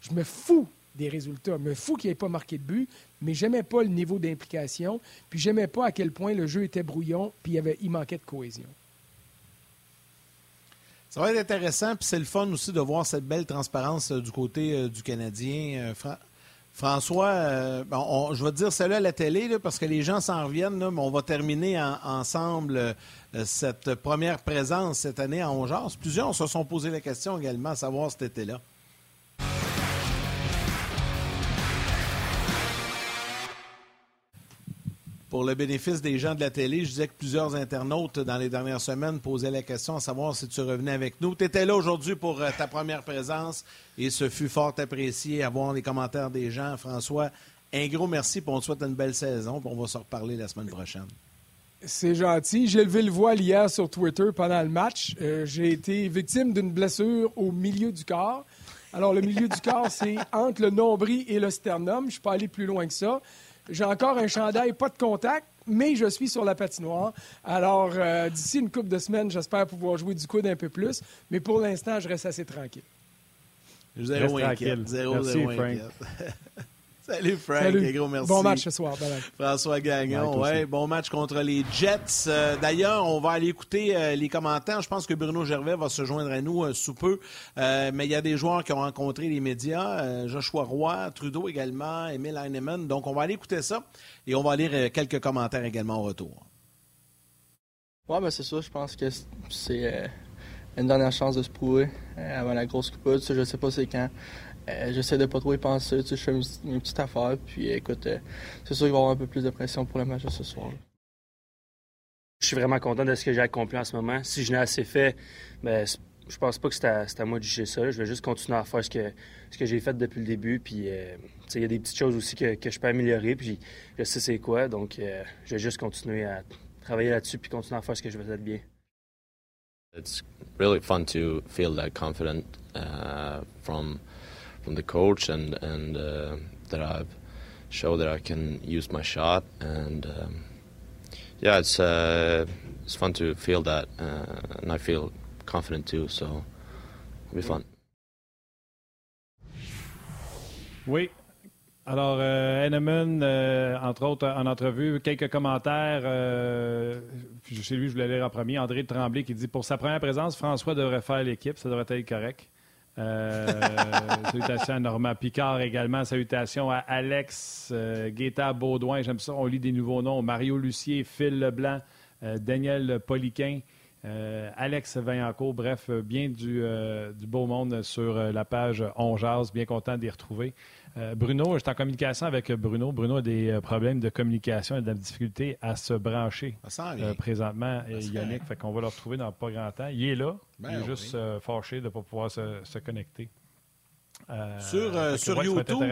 Speaker 4: je me fous des résultats. Je me fous qu'il n'y ait pas marqué de but, mais j'aimais pas le niveau d'implication, puis j'aimais pas à quel point le jeu était brouillon, puis il, avait, il manquait de cohésion.
Speaker 1: Ça va être intéressant, puis c'est le fun aussi de voir cette belle transparence euh, du côté euh, du Canadien. Euh, François, je vais te dire salut à la télé parce que les gens s'en reviennent, mais on va terminer ensemble cette première présence cette année à Ongeas. Plusieurs se sont posé la question également à savoir cet été-là. Pour le bénéfice des gens de la télé, je disais que plusieurs internautes dans les dernières semaines posaient la question à savoir si tu revenais avec nous. Tu étais là aujourd'hui pour euh, ta première présence et ce fut fort apprécié avoir les commentaires des gens. François, un gros merci pour on te souhaite une belle saison. On va se reparler la semaine prochaine.
Speaker 4: C'est gentil. J'ai levé le voile hier sur Twitter pendant le match. Euh, j'ai été victime d'une blessure au milieu du corps. Alors, le milieu du corps, c'est entre le nombril et le sternum. Je ne suis pas allé plus loin que ça. J'ai encore un chandail, pas de contact, mais je suis sur la patinoire. Alors, euh, d'ici une couple de semaines, j'espère pouvoir jouer du coude un peu plus. Mais pour l'instant, je reste assez tranquille.
Speaker 1: Zéro inquiète. Zéro, Merci, zéro Frank. Salut Frank, Salut. gros merci.
Speaker 4: Bon match ce soir.
Speaker 1: François Gagnon, ouais, bon match contre les Jets. Euh, d'ailleurs, on va aller écouter euh, les commentaires. Je pense que Bruno Gervais va se joindre à nous euh, sous peu. mais il y a des joueurs qui ont rencontré les médias, Joshua Roy, Trudeau également, Emile Heinemann. Donc, on va aller écouter ça et on va lire quelques commentaires également au retour.
Speaker 5: Oui, ben c'est ça. Je pense que c'est une dernière chance de se prouver avant la grosse coupe. Je ne sais pas c'est quand. Euh, j'essaie de pas trop y penser. je fais une, petite affaire. Puis écoute, euh, c'est sûr qu'il va y avoir un peu plus de pression pour le match de ce soir.
Speaker 6: Je suis vraiment content de ce que j'ai accompli en ce moment. Si je n'ai assez fait, ben, je pense pas que c'est à, moi de juger ça. Je vais juste continuer à faire ce que, ce que j'ai fait depuis le début. Puis euh, il y a des petites choses aussi que, que je peux améliorer. Puis je sais c'est quoi. Donc je vais juste continuer à travailler là-dessus puis continuer à faire ce que je vais faire bien.
Speaker 7: It's really fun to feel that confident uh, from from the coach and and uh, that I've showed that I can use my shot and um, yeah, it's uh, it's fun to feel that uh, and I feel confident too. So it'll be fun.
Speaker 2: Oui. Alors, euh, euh, entre autres, en entrevue, quelques commentaires. Euh, chez lui, je voulais lire en premier. André Tremblay qui dit Pour sa première présence, François devrait faire l'équipe. Ça devrait être correct. Euh, salutations à Normand Picard également. Salutations à Alex euh, Guetta Baudouin. J'aime ça. On lit des nouveaux noms. Mario Lucier, Phil Leblanc, euh, Daniel Poliquin, Alex Vaillancourt. Bref, bien du, du, beau monde sur la page On Bien content d'y retrouver. Euh, Bruno, je suis en communication avec Bruno. Bruno a des euh, problèmes de communication et de la difficulté à se brancher euh, présentement. Yannick, fait qu'on va le retrouver dans pas grand temps. Il est là. il est ben juste fâché de ne pas pouvoir se, connecter.
Speaker 1: sur sur YouTube.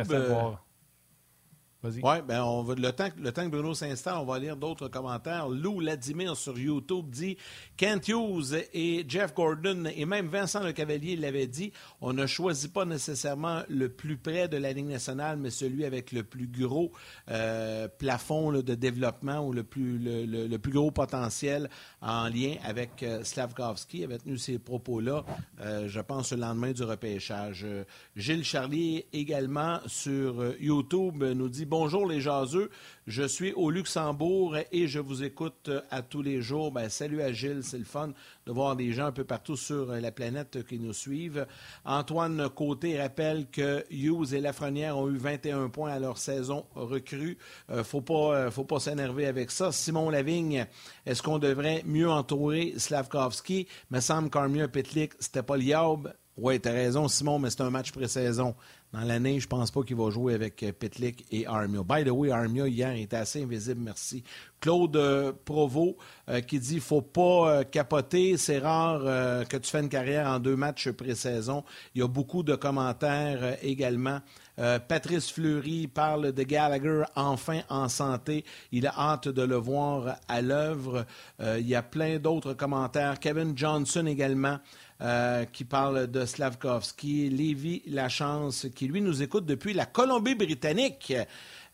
Speaker 1: Oui, ben on va, le, temps, le temps que Bruno s'installe, on va lire d'autres commentaires. Lou Ladimir sur YouTube dit Kent Hughes et Jeff Gordon et même Vincent Le Cavalier l'avaient dit on ne choisit pas nécessairement le plus près de la Ligue nationale, mais celui avec le plus gros euh, plafond de développement ou le plus, le, plus gros potentiel en lien avec euh, Slavkovski. Avait tenu ces propos-là, euh, je pense, le lendemain du repêchage. Gilles Charlier également sur YouTube nous dit bonjour les jaseux. Je suis au Luxembourg et je vous écoute à tous les jours. Ben, salut à Gilles, c'est le fun de voir des gens un peu partout sur la planète qui nous suivent. Antoine Côté rappelle que Hughes et Lafrenière ont eu 21 points à leur saison recrue. Euh, faut pas, euh, faut pas s'énerver avec ça. Simon Lavigne, est-ce qu'on devrait mieux entourer Slavkovski? Me semble qu'Armia Petlik, c'était pas liable. Oui, tu as raison, Simon, mais c'est un match pré-saison. Dans l'année, je pense pas qu'il va jouer avec euh, Pitlick et Armia. By the way, Armia, hier, était assez invisible, merci. Claude euh, Provo euh, qui dit faut pas capoter, c'est rare que tu fais une carrière en deux matchs pré-saison. Il y a beaucoup de commentaires également. Patrice Fleury parle de Gallagher enfin en santé. Il a hâte de le voir à l'œuvre. il y a plein d'autres commentaires. Kevin Johnson également. Euh, qui parle de Slavkovski, Lévi Lachance, qui lui nous écoute depuis la Colombie-Britannique.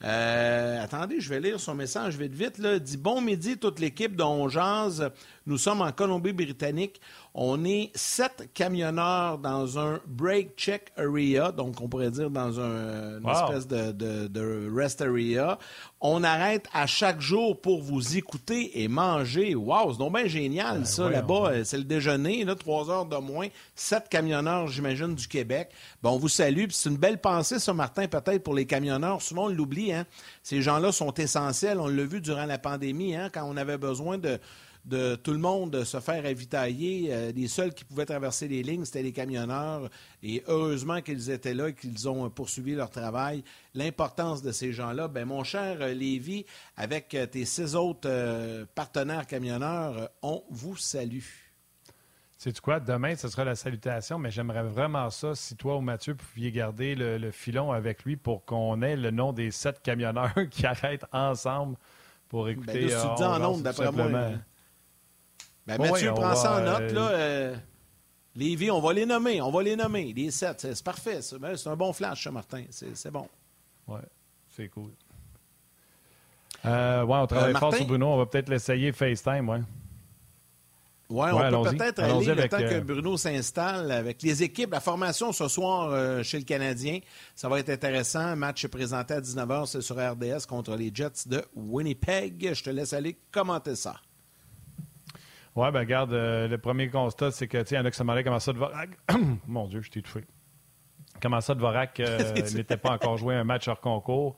Speaker 1: Euh, attendez, je vais lire son message vite vite. Là. dit Bon midi, toute l'équipe de Ongeance. Nous sommes en Colombie-Britannique. On est sept camionneurs dans un break check area, donc on pourrait dire dans un, une espèce de, rest area. On arrête à chaque jour pour vous écouter et manger. Wow, c'est donc bien génial, ben ça, là-bas. C'est le déjeuner, là, trois heures de moins. Sept camionneurs, j'imagine, du Québec. Bon, on vous salue. c'est une belle pensée, ça, Martin, peut-être pour les camionneurs. Souvent, on l'oublie. Hein? Ces gens-là sont essentiels. On l'a vu durant la pandémie, hein, quand on avait besoin de de tout le monde se faire ravitailler. Euh, les seuls qui pouvaient traverser les lignes, c'était les camionneurs. Et heureusement qu'ils étaient là et qu'ils ont poursuivi leur travail. L'importance de ces gens-là, ben mon cher euh, Lévi, avec euh, tes six autres partenaires camionneurs, on vous salue.
Speaker 2: C'est quoi? Demain, ce sera la salutation, mais j'aimerais vraiment ça si toi ou Mathieu pouviez garder le, filon avec lui pour qu'on ait le nom des sept camionneurs qui arrêtent ensemble pour ben écouter. Ben
Speaker 1: tu dis en nombre, d'après moi. Ben, Mathieu, prend ça en note. Là, euh, Lévi, on va les nommer. On va les nommer. Les sept. C'est parfait. Ben, c'est un bon flash, ça, Martin. C'est bon.
Speaker 2: Oui, c'est cool. Euh, ouais, on travaille euh, fort sur Bruno. On va peut-être l'essayer FaceTime, ouais.
Speaker 1: Oui, on peut peut-être aller le temps que Bruno s'installe avec les équipes. La formation ce soir chez le Canadien, ça va être intéressant. Match présenté à 19h, c'est sur RDS contre les Jets de Winnipeg. Je te laisse aller commenter ça.
Speaker 2: Oui, ben regarde, euh, le premier constat, c'est que, tu sais, il y en a qui se demandaient comment ça de Vorak. Mon Dieu, je t'ai étouffé. Comment ça de Vorak euh, n'était pas encore joué un match hors concours?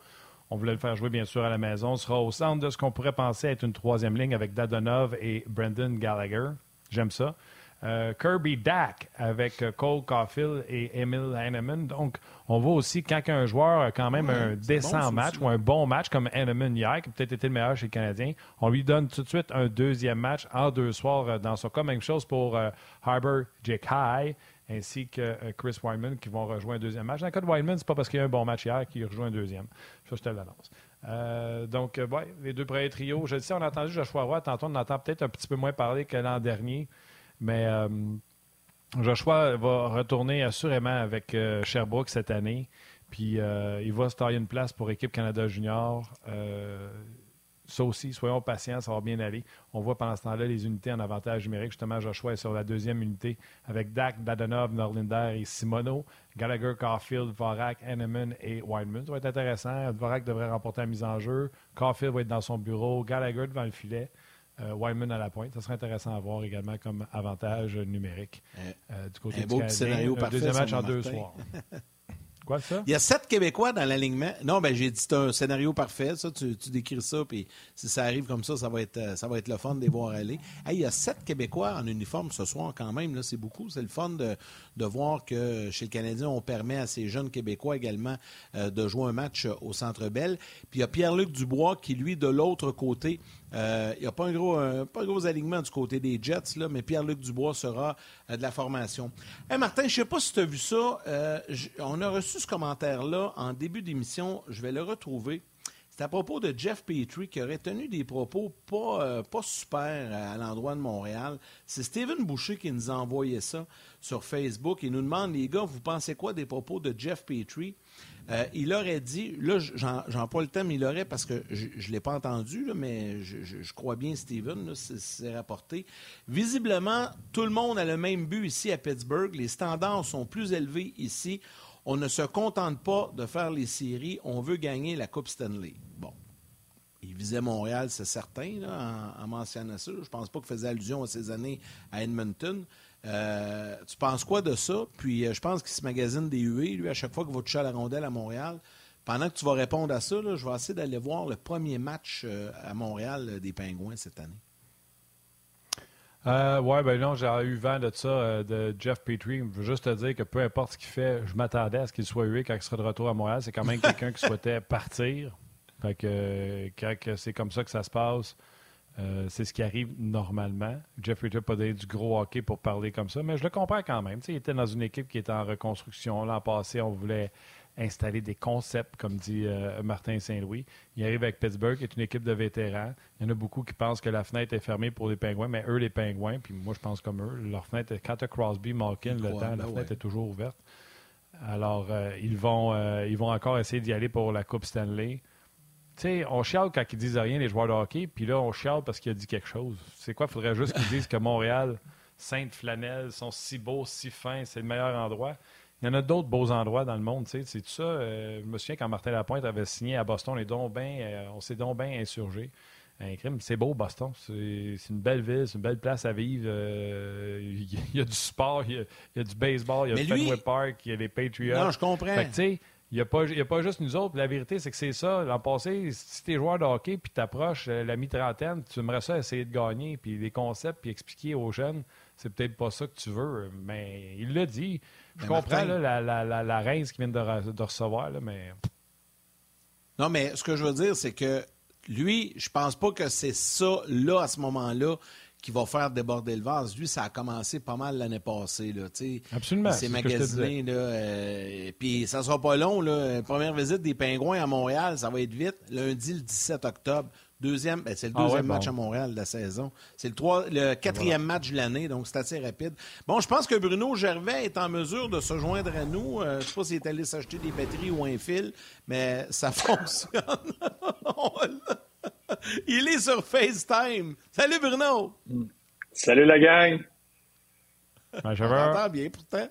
Speaker 2: On voulait le faire jouer, bien sûr, à la maison. Ce sera au centre de ce qu'on pourrait penser être une troisième ligne avec Dadonov et Brendan Gallagher. J'aime ça. Euh, Kirby Dack avec euh, Cole Caulfield et Emil Hanneman. Donc, on voit aussi quand un joueur a quand même un décent match ou un bon match comme Hanneman hier, qui a peut-être été le meilleur chez les Canadiens, on lui donne tout de suite un deuxième match en deux soirs euh, dans son cas. Même chose pour Harbour Jake High ainsi que Chris Wyman qui vont rejoindre un deuxième match. Dans le cas de Wyman, c'est pas parce qu'il y a un bon match hier qu'il rejoint un deuxième. Ça, je te l'annonce. donc, ouais, les deux premiers trios. Je le sais, on a entendu Joshua Roy. Tantôt, on entend peut-être un petit peu moins parler que l'an dernier. Mais euh, Joshua va retourner assurément avec euh, Sherbrooke cette année. Puis euh, il va se tailler une place pour équipe Canada Junior. ça aussi, soyons patients, ça va bien aller. On voit pendant ce temps-là les unités en avantage numérique. Justement, Joshua est sur la deuxième unité avec Dak, Dadonov, Norlinder et Simono. Gallagher, Caulfield, Vorak, Henneman et Weinman. Ça va être intéressant. Vorak devrait remporter la mise en jeu. Caulfield va être dans son bureau. Gallagher devant le filet. Euh, Wyman à la pointe. Ça serait intéressant à voir également comme avantage numérique euh, du côté un du beau Scénario parfait, deuxième match en deux soirs.
Speaker 1: Il y a sept Québécois dans l'alignement. Non, ben j'ai dit c'est un scénario parfait. Ça, tu, décris ça, puis si ça arrive comme ça, ça va être, euh, ça va être le fun de les voir aller. il y a sept Québécois en uniforme ce soir quand même. Là, c'est beaucoup. C'est le fun de, voir que chez le Canadien, on permet à ces jeunes Québécois également euh, de jouer un match au Centre Bell. Puis il y a Pierre-Luc Dubois qui, lui, de l'autre côté, euh, il n'y a pas un, gros, alignement du côté des Jets, mais Pierre-Luc Dubois sera de la formation. Hey, Martin, je ne sais pas si tu as vu ça. on a reçu ce commentaire-là en début d'émission. Je vais le retrouver. C'est à propos de Jeff Petrie qui aurait tenu des propos pas, euh, pas super à l'endroit de Montréal. C'est Steven Boucher qui nous a envoyé ça sur Facebook. Il nous demande, les gars, vous pensez quoi des propos de Jeff Petrie? Euh, il aurait dit, là, j'en pas le thème, il aurait, parce que je ne l'ai pas entendu, mais je, crois bien Steven, c'est rapporté. Visiblement, tout le monde a le même but ici à Pittsburgh. Les standards sont plus élevés ici. On ne se contente pas de faire les séries, on veut gagner la Coupe Stanley. Bon. Il visait Montréal, c'est certain, en, mentionnant ça. Je pense pas qu'il faisait allusion à ses années à Edmonton. Euh, tu penses quoi de ça? Puis euh, je pense qu'il se magasine des huées, lui, à chaque fois qu'il va toucher à la rondelle à Montréal. Pendant que tu vas répondre à ça, je vais essayer d'aller voir le premier match euh, à Montréal des Pingouins cette année.
Speaker 2: Euh, oui, ben non, j'ai eu vent de ça, euh, de Jeff Petrie. Je veux juste te dire que peu importe ce qu'il fait, je m'attendais à ce qu'il soit hué quand il sera de retour à Montréal. C'est quand même quelqu'un qui souhaitait partir. Fait que quand c'est comme ça que ça se passe, euh, c'est ce qui arrive normalement. Jeff Petrie n'a pas donné du gros hockey pour parler comme ça, mais je le comprends quand même. il était dans une équipe qui était en reconstruction. L'an passé, on voulait installer des concepts, comme dit euh, Martin Saint-Louis. Il arrive avec Pittsburgh, qui est une équipe de vétérans. Il y en a beaucoup qui pensent que la fenêtre est fermée pour les Pingouins, mais eux, les Pingouins, puis moi, je pense comme eux, leur fenêtre, quand tu Crosby, Malkin, le temps, la fenêtre est toujours ouverte. Alors, euh, ils, vont, euh, ils vont encore essayer d'y aller pour la Coupe Stanley. sais, on chiale quand ils disent rien, les joueurs de hockey, puis là, on chiale parce qu'il a dit quelque chose. C'est quoi? Il faudrait juste qu'ils disent que Montréal, Sainte-Flanelle, sont si beaux, si fins, c'est le meilleur endroit. Il y en a d'autres beaux endroits dans le monde, tu sais. C'est tout ça. Euh, je me souviens quand Martin Lapointe avait signé à Boston, les dons euh, on s'est donc bien insurgés. Un crime, c'est beau, Boston. C'est une belle ville, c'est une belle place à vivre. Euh, il y, a du sport, il y a, du baseball, il y a le Fenway Park, il y a les Patriots.
Speaker 1: Non, je comprends.
Speaker 2: Fait que, il n'y a, pas, a pas juste nous autres. La vérité, c'est que c'est ça. L'an passé, si tu es joueur de hockey puis tu approches la mi-trentaine, tu aimerais ça essayer de gagner, puis les concepts, puis expliquer aux jeunes, c'est peut-être pas ça que tu veux. Mais il l'a dit. Je comprends la, la, la, la reine qui vient de, de recevoir, là, mais.
Speaker 1: Non, mais ce que je veux dire, c'est que lui, je pense pas que c'est ça, là, à ce moment-là, qui va faire déborder le vase. Lui, ça a commencé pas mal l'année passée. Là,
Speaker 2: Absolument.
Speaker 1: C'est magasiné. Là, euh, puis ça sera pas long. Là. Première visite des Pingouins à Montréal, ça va être vite. Lundi, le 17 octobre. Deuxième, ben, c'est le ah deuxième match à Montréal de la saison. C'est le, le quatrième match de l'année, donc c'est assez rapide. Bon, je pense que Bruno Gervais est en mesure de se joindre à nous. Euh, je ne sais pas s'il est allé s'acheter des batteries ou un fil, mais ça fonctionne. Il est sur FaceTime. Salut Bruno!
Speaker 8: Salut la gang!
Speaker 2: Ben, je m'entends
Speaker 1: bien pourtant.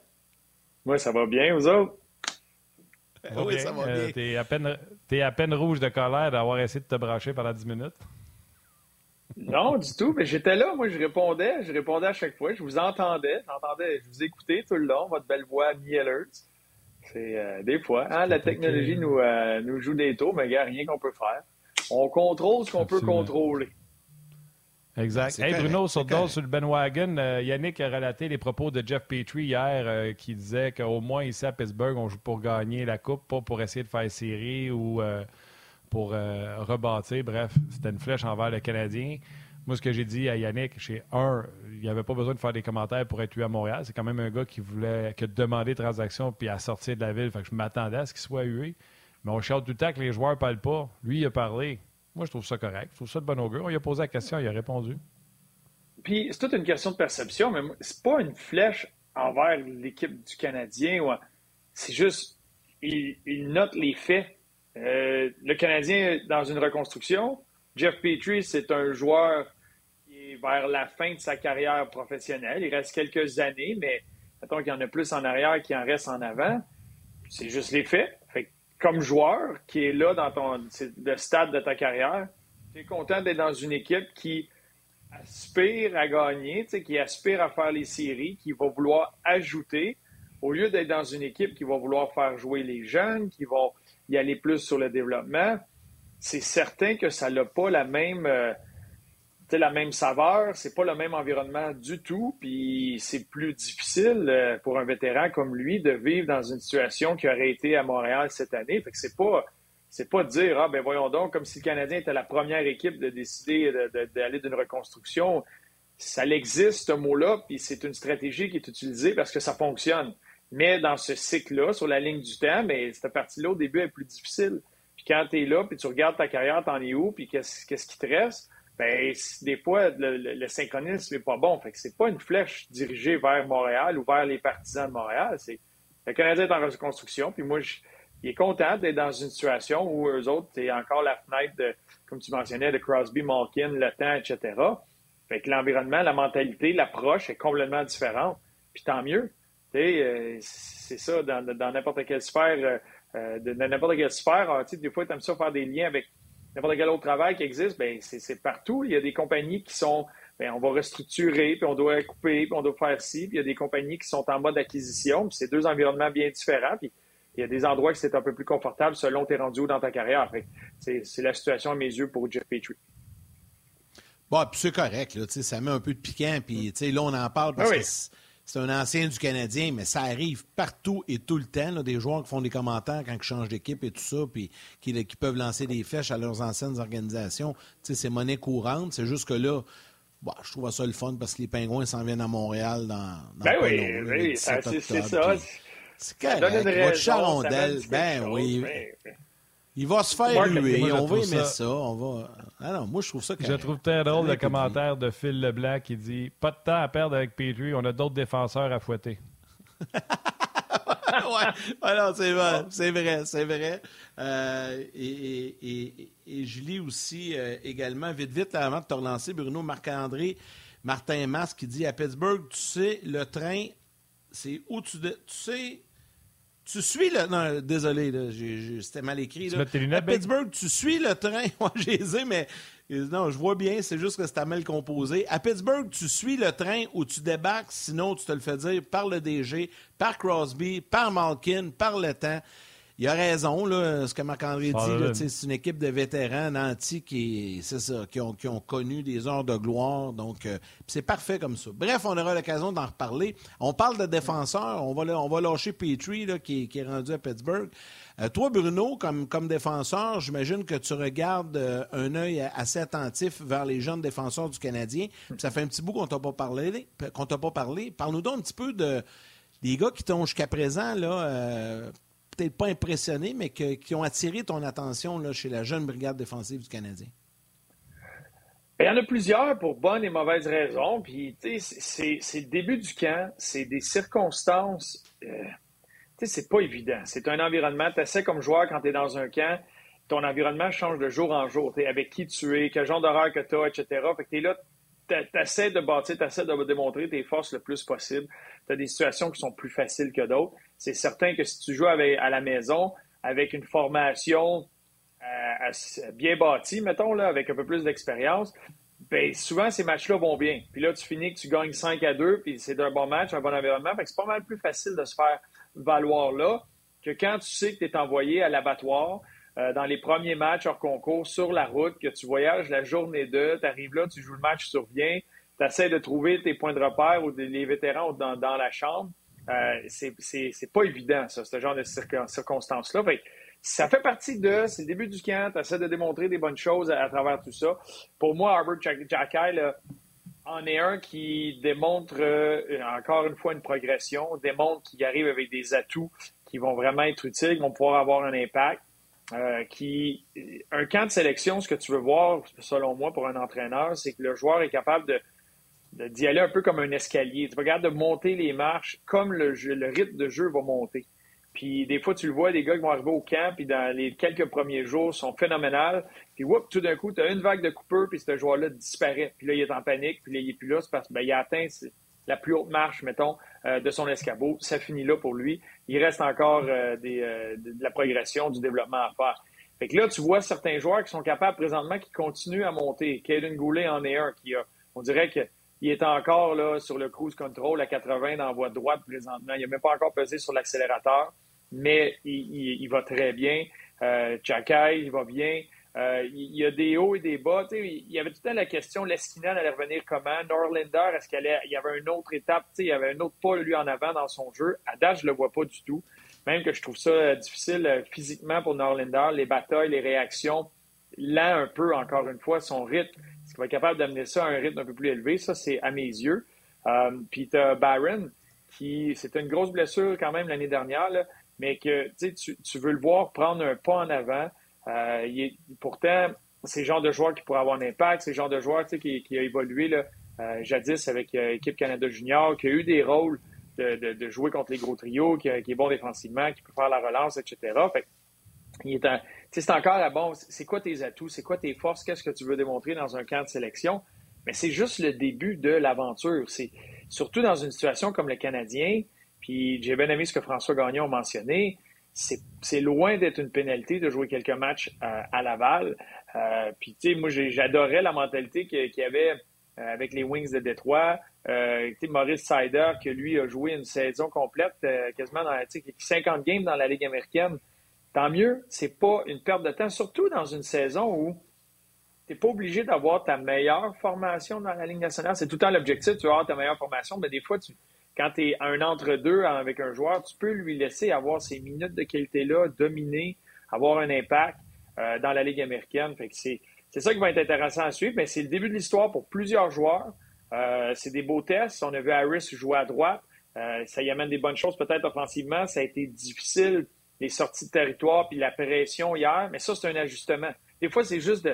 Speaker 8: Moi, ça va bien, vous autres?
Speaker 1: oui, ça va euh, bien.
Speaker 2: T'es à, peine, es à peine rouge de colère d'avoir essayé de te brancher pendant 10 minutes?
Speaker 8: Non, du tout. Mais j'étais là, moi, je répondais. Je répondais à chaque fois. Je vous entendais. J'entendais, je vous écoutais tout le long, votre belle voix mi-alert. C'est euh, des fois. Hein, la technologie nous, euh, nous joue des tours, mais il n'y a rien qu'on peut faire. On contrôle ce qu'on peut contrôler.
Speaker 2: Exact. Hey Bruno, sur, sur le Ben Wagon, euh, Yannick a relaté les propos de Jeff Petrie hier euh, qui disait qu'au moins ici à Pittsburgh, on joue pour gagner la Coupe, pas pour essayer de faire série ou euh, pour rebâtir. Bref, c'était une flèche envers le Canadien. Moi, ce que j'ai dit à Yannick, c'est un, il n'y avait pas besoin de faire des commentaires pour être eu à Montréal. C'est quand même un gars qui voulait que demander transaction puis à sortir de la ville. Fait que je m'attendais à ce qu'il soit hué. Mais on chante tout le temps que les joueurs ne parlent pas. Lui, il a parlé. Moi, je trouve ça correct. Je trouve ça de bon augure. On lui a posé la question, il a répondu.
Speaker 8: Puis, c'est toute une question de perception, mais c'est pas une flèche envers l'équipe du Canadien. C'est juste, il, note les faits. Euh, le Canadien est dans une reconstruction. Jeff Petrie, c'est un joueur qui est vers la fin de sa carrière professionnelle. Il reste quelques années, mais mettons qu'il y en a plus en arrière qu'il en reste en avant. C'est juste les faits comme joueur qui est là dans ton le stade de ta carrière, tu es content d'être dans une équipe qui aspire à gagner, qui aspire à faire les séries, qui va vouloir ajouter, au lieu d'être dans une équipe qui va vouloir faire jouer les jeunes, qui va y aller plus sur le développement, c'est certain que ça n'a pas la même, euh, la même saveur, c'est pas le même environnement du tout, puis c'est plus difficile euh, pour un vétéran comme lui de vivre dans une situation qui aurait été à Montréal cette année. Fait que c'est pas c'est pas dire ah ben voyons donc comme si le Canadien était la première équipe de décider d'aller d'une reconstruction. Ça existe ce mot-là, puis c'est une stratégie qui est utilisée parce que ça fonctionne. Mais dans ce cycle-là, sur la ligne du temps, mais cette partie-là au début est plus difficile. Puis quand tu es là, puis tu regardes ta carrière, t'en es où, puis qu'est-ce qui te reste? Ben, des fois, le, synchronisme n'est pas bon. Fait que c'est pas une flèche dirigée vers Montréal ou vers les partisans de Montréal. C'est le Canadien est en reconstruction. Puis moi, il est content d'être dans une situation où eux autres, c'est encore la fenêtre de, comme tu mentionnais, de Crosby, Malkin, le temps, etc. Fait que l'environnement, la mentalité, l'approche est complètement différente. Puis tant mieux. Euh, c'est ça, dans n'importe quelle sphère, euh, euh, n'importe ah, des fois, tu aimes ça faire des liens avec n'importe quel autre travail qui existe, ben c'est partout. Il y a des compagnies qui sont, ben on va restructurer, puis on doit couper, puis on doit faire ci, puis il y a des compagnies qui sont en mode acquisition, puis c'est deux environnements bien différents, puis il y a des endroits qui c'est un peu plus confortable selon tes rendu dans ta carrière. C'est la situation à mes yeux pour Jeff Petrie.
Speaker 1: Bon, puis c'est correct, là, ça met un peu de piquant, puis là, on en parle parce ah que c'est un ancien du Canadien, mais ça arrive partout et tout le temps, des joueurs qui font des commentaires quand ils changent d'équipe et tout ça, puis qui, peuvent lancer des flèches à leurs anciennes organisations. c'est monnaie courante. C'est juste que là, je trouve ça le fun parce que les Pingouins s'en viennent à Montréal dans, dans
Speaker 8: ben oui, oui, c'est ça.
Speaker 1: C'est correct. Votre charondelle, ben oui. Il va se faire huer. On va aimer ça. On va... Ah non, moi, je trouve ça
Speaker 2: Je trouve très drôle le commentaire de Phil Leblanc qui dit Pas de temps à perdre avec Petrie, on a d'autres défenseurs à fouetter.
Speaker 1: ouais, c'est vrai, c'est vrai, c'est vrai. Euh, et, je lis aussi euh, également, vite, vite, avant de te relancer, Bruno, Marc-André, Martin Mas qui dit à Pittsburgh, tu sais, le train, c'est où tu, tu sais tu suis le. Non, désolé, c'était mal écrit. Là. à Pittsburgh, tu suis le train. Moi, j'ai mais. Non, je vois bien, c'est juste que c'était mal composé. À Pittsburgh, tu suis le train où tu débarques, sinon tu te le fais dire par le DG, par Crosby, par Malkin, par le temps il a raison, là, ce que Marc-André dit. C'est une équipe de vétérans nantis qui, ça, qui, ont, qui ont connu des heures de gloire. Donc, euh, c'est parfait comme ça. Bref, on aura l'occasion d'en reparler. On parle de défenseurs. On va, on va lâcher Petrie, là, qui, qui, est rendu à Pittsburgh. Euh, toi, Bruno, comme, comme défenseur, j'imagine que tu regardes euh, un œil assez attentif vers les jeunes défenseurs du Canadien. ça fait un petit bout qu'on t'a pas parlé. Qu'on t'a pas parlé. Parle-nous donc un petit peu de des gars qui t'ont jusqu'à présent là, peut-être pas impressionnés, mais qui ont attiré ton attention là, chez la jeune brigade défensive du Canadien?
Speaker 8: Il y en a plusieurs pour bonnes et mauvaises raisons. Puis, c'est le début du camp, c'est des circonstances. Euh, c'est pas évident. C'est un environnement. Tu essaies comme joueur quand tu es dans un camp, ton environnement change de jour en jour. Avec qui tu es, quel genre d'horaire que tu as, etc. Fait que tu es là, tu essaies de bâtir, tu essaies de démontrer tes forces le plus possible. Tu as des situations qui sont plus faciles que d'autres c'est certain que si tu joues à la maison avec une formation euh, bien bâtie, mettons, là, avec un peu plus d'expérience, ben, souvent ces matchs-là vont bien. Puis là, tu finis que tu gagnes 5 à 2, puis c'est un bon match, un bon environnement. Fait que c'est pas mal plus facile de se faire valoir là que quand tu sais que tu es envoyé à l'abattoir euh, dans les premiers matchs hors concours sur la route, que tu voyages la journée 2, tu arrives là, tu joues le match, survient, tu essaies de trouver tes points de repère ou les vétérans dans, la chambre. Euh, c'est pas évident, ça, ce genre de circonstances-là. Ça fait partie de, c'est le début du camp, tu essaies de démontrer des bonnes choses à, travers tout ça. Pour moi, Albert Jacky en est un qui démontre euh, encore une fois une progression, démontre qu'il arrive avec des atouts qui vont vraiment être utiles, qui vont pouvoir avoir un impact. Euh, qui, un camp de sélection, ce que tu veux voir, selon moi, pour un entraîneur, c'est que le joueur est capable de d'y aller un peu comme un escalier. Tu regardes de monter les marches comme le, le rythme de jeu va monter. Puis des fois, tu le vois, les gars qui vont arriver au camp, puis dans les quelques premiers jours, sont phénoménales. Puis whoop, tout d'un coup, tu as une vague de coupeurs, puis ce joueur-là disparaît. Puis là, il est en panique, puis là, il n'est plus là, c'est parce qu'il ben, a atteint la plus haute marche, mettons, euh, de son escabeau. Ça finit là pour lui. Il reste encore euh, euh, de, la progression, du développement à faire. Fait que là, tu vois certains joueurs qui sont capables présentement, qui continuent à monter. Caden Goulet en est un, qui a, on dirait que il est encore là, sur le cruise control à 80 dans la voie droite présentement. Il n'a même pas encore pesé sur l'accélérateur, mais il, va très bien. Euh, il va bien. Euh, il y a des hauts et des bas. il y avait tout le temps la question, l'Esquinal allait revenir comment? Norlander, est-ce qu'il y avait une autre étape? il y avait un autre pas, lui, en avant dans son jeu. À date, je le vois pas du tout. Même que je trouve ça euh, difficile euh, physiquement pour Norlander. Les batailles, les réactions, lent un peu, encore une fois, son rythme est-ce qu'il va être capable d'amener ça à un rythme un peu plus élevé? Ça, c'est à mes yeux. Euh, puis tu as Barron, qui c'était une grosse blessure quand même l'année dernière, mais que tu, tu veux le voir prendre un pas en avant. Euh, il pourtant, c'est le genre de joueur qui pourrait avoir un impact, c'est le genre de joueur qui, a évolué là, euh, jadis avec l'équipe Canada Junior, qui a eu des rôles de, jouer contre les gros trios, qui, est bon défensivement, qui peut faire la relance, etc. Fait, il est un, c'est encore à bon, c'est quoi tes atouts, c'est quoi tes forces, qu'est-ce que tu veux démontrer dans un camp de sélection? Mais c'est juste le début de l'aventure. C'est surtout dans une situation comme le Canadien, puis j'ai bien aimé ce que François Gagnon a mentionné, c'est loin d'être une pénalité de jouer quelques matchs euh, à Laval. Euh, puis, tu sais, moi, j'adorais la mentalité qu'il y avait euh, avec les Wings de Détroit. Euh, Maurice Sider, que lui a joué une saison complète, quasiment dans 50 games dans la Ligue américaine tant mieux, c'est pas une perte de temps, surtout dans une saison où tu n'es pas obligé d'avoir ta meilleure formation dans la Ligue nationale. C'est tout le temps l'objectif, tu vas avoir ta meilleure formation, mais des fois, tu, quand tu es un entre-deux avec un joueur, tu peux lui laisser avoir ces minutes de qualité-là, dominer, avoir un impact euh, dans la Ligue américaine. Que c'est, ça qui va être intéressant à suivre, mais c'est le début de l'histoire pour plusieurs joueurs. Euh, c'est des beaux tests. On a vu Harris jouer à droite. Euh, ça y amène des bonnes choses peut-être offensivement. Ça a été difficile les sorties de territoire puis la pression hier, mais ça, c'est un ajustement. Des fois, c'est juste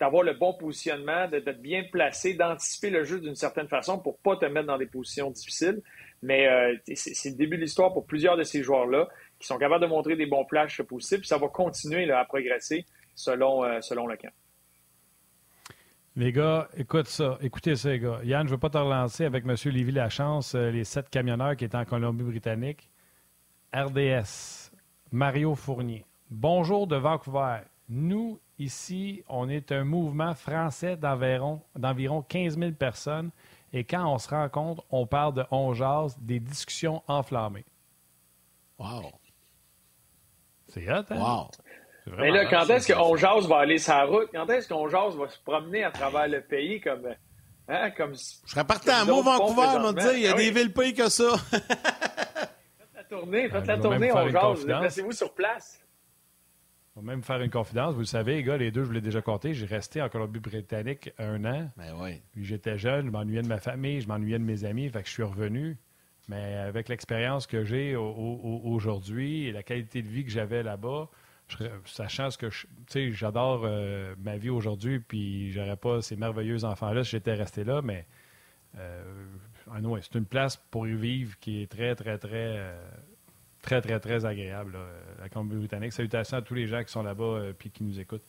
Speaker 8: d'avoir le bon positionnement, d'être bien placé, d'anticiper le jeu d'une certaine façon pour pas te mettre dans des positions difficiles. Mais euh, c'est le début de l'histoire pour plusieurs de ces joueurs-là qui sont capables de montrer des bons flashs possibles. Ça va continuer à progresser selon, euh, selon le camp.
Speaker 2: Les gars, écoute ça. Écoutez ça, les gars. Yann, je ne veux pas te relancer avec M. Lévy Lachance, euh, les sept camionneurs qui étaient en Colombie-Britannique. RDS, Mario Fournier. Bonjour de Vancouver. Nous, ici, on est un mouvement français d'environ 15 000 personnes. Et quand on se rencontre, on parle de on jase, des discussions enflammées.
Speaker 1: Wow.
Speaker 2: C'est hot, hein?
Speaker 1: Wow.
Speaker 8: Mais là, quand est-ce qu'on jase va aller la route? Quand est-ce qu'on jase va se promener à travers le pays comme. Hein, comme
Speaker 1: je serais parti à Mont Vancouver, on dire, il y a ah des villes pays que ça.
Speaker 8: faites la tournée, faites la tournée, on jase. Placez-vous sur place.
Speaker 2: Même faire une confidence. Vous le savez, les gars, les deux, je vous l'ai déjà compté. J'ai resté en Colombie-Britannique un an.
Speaker 1: Ben oui.
Speaker 2: Puis j'étais jeune, je m'ennuyais de ma famille, je m'ennuyais de mes amis, fait que je suis revenu. Mais avec l'expérience que j'ai aujourd'hui et la qualité de vie que j'avais là-bas, sachant ce que je, tu sais, j'adore euh, ma vie aujourd'hui, puis j'aurais pas ces merveilleux enfants-là si j'étais resté là, mais euh, c'est une place pour y vivre qui est très, très, très, euh, très, très, très agréable, la Colombie-Britannique. Salutations à tous les gens qui sont là-bas et qui nous écoutent.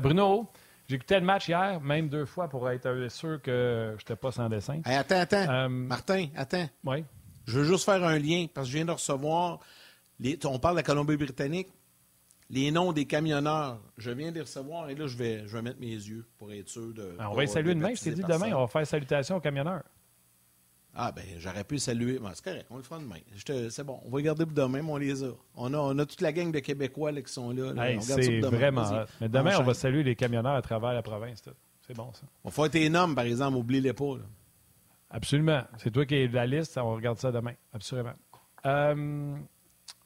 Speaker 2: Bruno, j'ai écouté le match hier, même deux fois, pour être sûr que je n'étais pas sans dessin.
Speaker 1: attends, attends. Martin, attends.
Speaker 2: Oui.
Speaker 1: Je veux juste faire un lien parce que je viens de recevoir. Les, on parle de la Colombie-Britannique les noms des camionneurs, je viens de les recevoir et là, je vais, je vais mettre mes yeux pour être sûr de.
Speaker 2: on va y saluer demain, je t'ai dit demain, on va faire salutation aux camionneurs.
Speaker 1: Ah, ben j'aurais pu saluer. c'est correct, on le fera demain. C'est bon, on va regarder pour demain, mais on les a. On a, on a toute la gang de Québécois qui sont là.
Speaker 2: c'est vraiment Mais demain, on, va saluer les camionneurs à travers la province. C'est bon, ça.
Speaker 1: On va faire tes noms, par exemple, oublie-les pas.
Speaker 2: Absolument. C'est toi qui es la liste, on regarde ça demain. Absolument. Euh,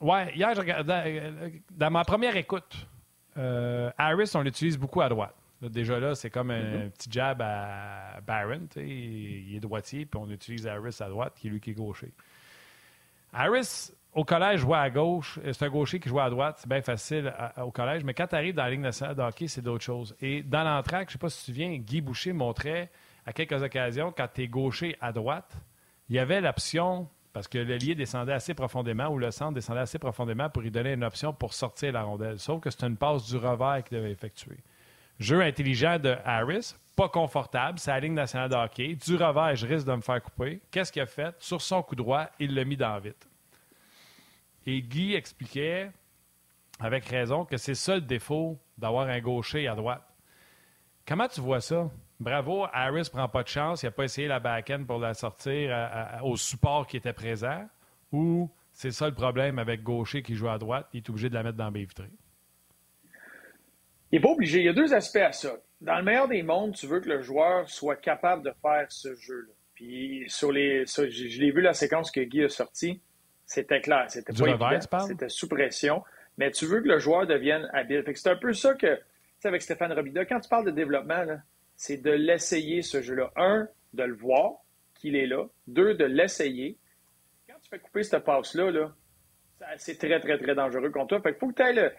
Speaker 2: oui, hier, je dans, ma première écoute, euh, Harris, on l'utilise beaucoup à droite. Déjà là, c'est comme un mm-hmm. petit jab à Barron. Il est droitier, puis on utilise Harris à droite, qui est lui qui est gaucher. Harris, au collège, jouait à gauche. Euh, c'est un gaucher qui joue à droite. C'est bien facile au collège. Mais quand tu arrives dans la ligne nationale de hockey, c'est d'autres choses. Et dans l'entraque, je ne sais pas si tu te souviens, Guy Boucher montrait à quelques occasions, quand tu es gaucher à droite, il y avait l'option parce que le lié descendait assez profondément ou le centre descendait assez profondément pour lui donner une option pour sortir la rondelle. Sauf que c'est une passe du revers qu'il devait effectuer. Jeu intelligent de Harris, pas confortable, c'est la ligne nationale de. Du revers, je risque de me faire couper. Qu'est-ce qu'il a fait? Sur son coup droit, il l'a mis dans vite. Et Guy expliquait, avec raison, que c'est ça le défaut d'avoir un gaucher à droite. Comment tu vois ça? Bravo, Harris prend pas de chance. Il n'a pas essayé la back-end pour la sortir au support qui était présent. Ou c'est ça le problème avec Gaucher qui joue à droite. Il est obligé de la mettre dans B vitrée.
Speaker 8: Il n'est pas obligé. Il y a deux aspects à ça. Dans le meilleur des mondes, tu veux que le joueur soit capable de faire ce jeu-là. Puis sur les, je, l'ai vu la séquence que Guy a sortie, c'était clair, c'était pas c'était sous pression, mais tu veux que le joueur devienne habile. c'est un peu ça que, tu sais, avec Stéphane Robida, quand tu parles de développement, c'est de l'essayer, ce jeu-là. Un, de le voir, qu'il est là. Deux, de l'essayer. Quand tu fais couper cette passe-là, là, c'est très, très, très dangereux contre toi. Fait qu'il faut que tu aies le,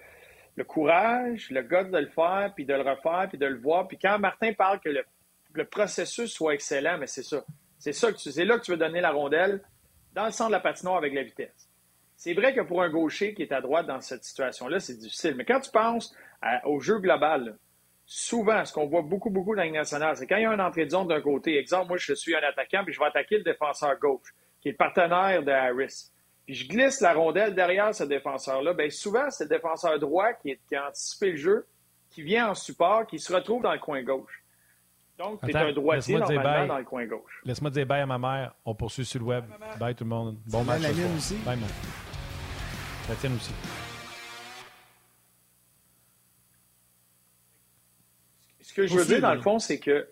Speaker 8: courage, le goût de le faire, puis de le refaire, puis de le voir. Puis quand Martin parle que le, processus soit excellent, mais c'est ça. C'est ça que c'est là que tu veux donner la rondelle dans le centre de la patinoire avec la vitesse. C'est vrai que pour un gaucher qui est à droite dans cette situation-là, c'est difficile. Mais quand tu penses au jeu global, souvent, ce qu'on voit beaucoup, beaucoup dans la nationale, c'est quand il y a une entrée de zone d'un côté, exemple, moi, je suis un attaquant, puis je vais attaquer le défenseur gauche, qui est le partenaire de Harris. Puis je glisse la rondelle derrière ce défenseur-là. Bien, souvent, c'est le défenseur droit qui, a anticipé le jeu, qui vient en support, qui se retrouve dans le coin gauche. Donc, tu es un droitier normalement dans le coin gauche.
Speaker 2: Laisse-moi dire bye à ma mère. On poursuit sur le web. Bye, tout le monde. Bon match.
Speaker 1: La mienne aussi.
Speaker 2: Bye, man. La tienne aussi.
Speaker 8: Ce que je veux dire, dans le fond, c'est que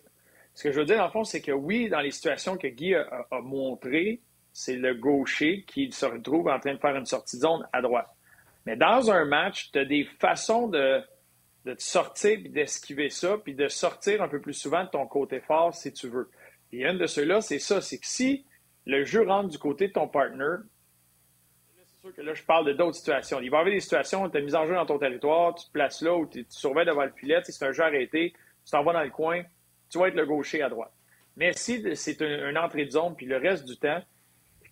Speaker 8: ce que je veux dire, dans le fond, c'est que oui, dans les situations que Guy a, montrées, c'est le gaucher qui se retrouve en train de faire une sortie de zone à droite. Mais dans un match, tu as des façons de, te sortir puis d'esquiver ça, puis de sortir un peu plus souvent de ton côté fort si tu veux. Et un de ceux-là, c'est ça, c'est que si le jeu rentre du côté de ton partner, c'est sûr que là, je parle de d'autres situations. Il va y avoir des situations où tu as mis en jeu dans ton territoire, tu te places là, où tu surveilles devant le filet, c'est un jeu arrêté, tu t'en vas dans le coin, tu vas être le gaucher à droite. Mais si c'est une entrée de zone, puis le reste du temps,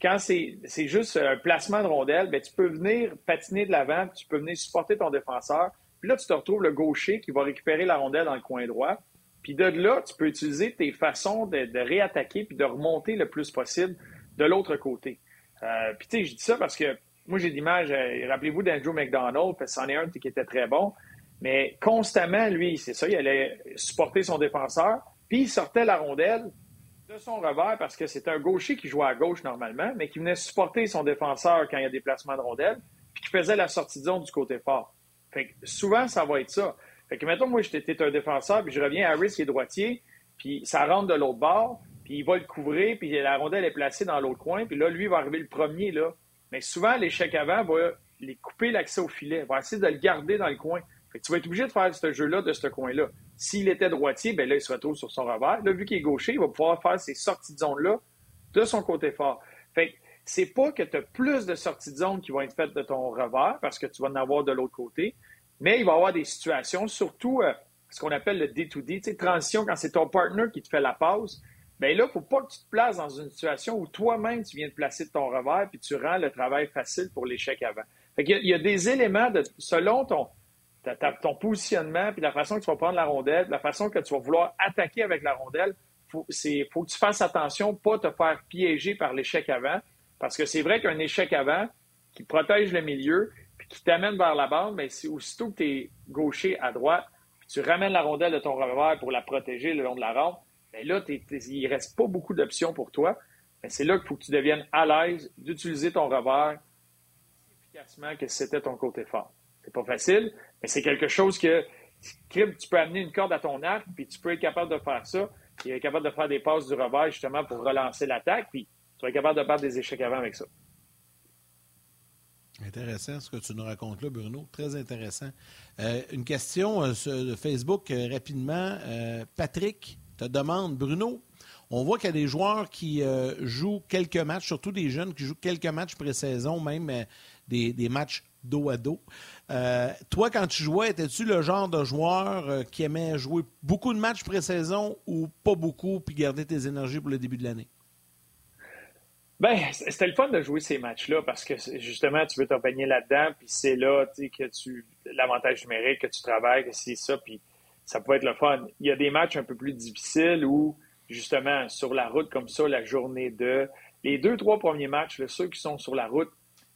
Speaker 8: quand c'est juste un placement de rondelle, bien, tu peux venir patiner de l'avant, tu peux venir supporter ton défenseur. Puis là, tu te retrouves le gaucher qui va récupérer la rondelle dans le coin droit. Puis de là, tu peux utiliser tes façons de, réattaquer puis de remonter le plus possible de l'autre côté. Euh, puis tu sais, je dis ça parce que moi, j'ai l'image, euh, rappelez-vous d'Andrew McDonald, parce que c'en un qui était très bon, mais constamment, lui, c'est ça, il allait supporter son défenseur, puis il sortait la rondelle son revers parce que c'est un gaucher qui jouait à gauche normalement, mais qui venait supporter son défenseur quand il y a des placements de rondelle, puis qui faisait la sortie de zone du côté fort. Fait que souvent, ça va être ça. Fait que mettons, moi, j'étais un défenseur, puis je reviens à Harris qui est droitier, puis ça rentre de l'autre bord, puis il va le couvrir, puis la rondelle est placée dans l'autre coin, puis là, lui, va arriver le premier, là. Mais souvent, l'échec avant va les couper l'accès au filet, va essayer de le garder dans le coin. Fait que tu vas être obligé de faire ce jeu-là de ce coin-là. S'il était droitier, ben là, il se retrouve sur son revers. Là, vu qu'il est gaucher, il va pouvoir faire ces sorties de zone-là de son côté fort. Fait que c'est pas que tu as plus de sorties de zone qui vont être faites de ton revers parce que tu vas en avoir de l'autre côté, mais il va y avoir des situations, surtout euh, ce qu'on appelle le D2D, tu sais, transition, quand c'est ton partner qui te fait la passe. Bien là, il ne faut pas que tu te places dans une situation où toi-même, tu viens de placer ton revers puis tu rends le travail facile pour l'échec avant. Fait il, y a, des éléments selon ton, ton positionnement, puis la façon que tu vas prendre la rondelle, la façon que tu vas vouloir attaquer avec la rondelle, il faut que tu fasses attention, pas te faire piéger par l'échec avant, parce que c'est vrai qu'un échec avant qui protège le milieu, puis qui t'amène vers la bande, mais si aussitôt que tu es gaucher à droite, puis tu ramènes la rondelle de ton revers pour la protéger le long de la rampe, bien là, il ne reste pas beaucoup d'options pour toi. Mais c'est là qu'il faut que tu deviennes à l'aise d'utiliser ton revers efficacement que c'était ton côté fort. C'est pas facile, mais c'est quelque chose que tu peux amener une corde à ton arc, puis tu peux être capable de faire ça, puis être capable de faire des passes du revers justement pour relancer l'attaque, puis tu vas être capable de battre des échecs avant avec ça.
Speaker 1: Intéressant ce que tu nous racontes là, Bruno. Très intéressant. Euh, une question euh, sur Facebook euh, rapidement. Patrick te demande, Bruno, on voit qu'il y a des joueurs qui jouent quelques matchs, surtout des jeunes qui jouent quelques matchs pré-saison, même des, matchs dos à dos. Euh, toi, quand tu jouais, étais-tu le genre de joueur euh, qui aimait jouer beaucoup de matchs pré-saison ou pas beaucoup, puis garder tes énergies pour le début de l'année?
Speaker 8: Ben, c'était le fun de jouer ces matchs-là parce que justement, tu veux t'empeigner là-dedans, puis c'est là que tu. L'avantage numérique, que tu travailles, que c'est ça, puis ça peut être le fun. Il y a des matchs un peu plus difficiles où, justement, sur la route comme ça, la journée de. Les deux, trois premiers matchs, ceux qui sont sur la route,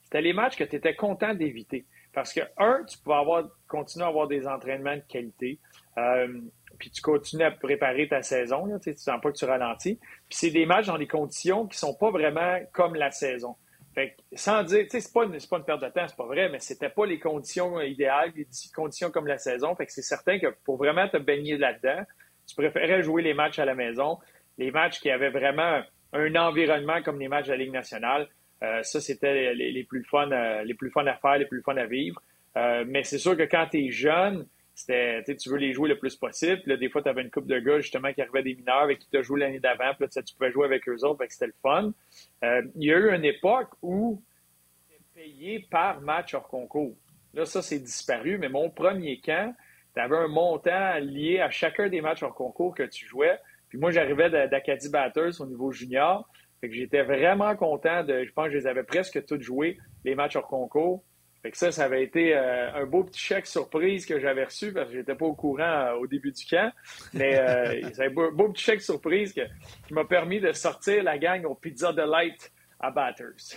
Speaker 8: c'était les matchs que tu étais content d'éviter. Parce que, un, tu pouvais avoir, continuer à avoir des entraînements de qualité, euh, puis tu continues à préparer ta saison, tu ne sens pas que tu ralentis. Puis c'est des matchs dans des conditions qui sont pas vraiment comme la saison. Fait sans dire, tu sais, c'est pas, une, pas une perte de temps, c'est pas vrai, mais c'était pas les conditions idéales, les conditions comme la saison. Fait que c'est certain que pour vraiment te baigner là-dedans, tu préférais jouer les matchs à la maison, les matchs qui avaient vraiment un environnement comme les matchs de la Ligue nationale. Euh, ça, c'était les, plus fun, euh, les plus à faire, les plus fun à vivre. Euh, mais c'est sûr que quand tu es jeune, c'était, tu veux les jouer le plus possible. Des fois, tu avais une coupe de gars justement qui arrivaient des mineurs avec qui as joué l'année d'avant. Puis là, tu pouvais jouer avec eux autres, c'était le fun. il y a eu une époque où tu payé par match hors concours. Là, ça, c'est disparu. Mais mon premier camp, tu avais un montant lié à chacun des matchs hors concours que tu jouais. Puis moi, j'arrivais d'Acadie Batters au niveau junior j'étais vraiment content de. Je pense que je les avais presque tous joués, les matchs hors concours. Fait que ça, ça avait été euh, un beau petit chèque surprise que j'avais reçu parce que j'étais pas au courant euh, au début du camp. Mais euh, c'est un beau, petit chèque surprise qui m'a permis de sortir la gang au Pizza Delight à Batters.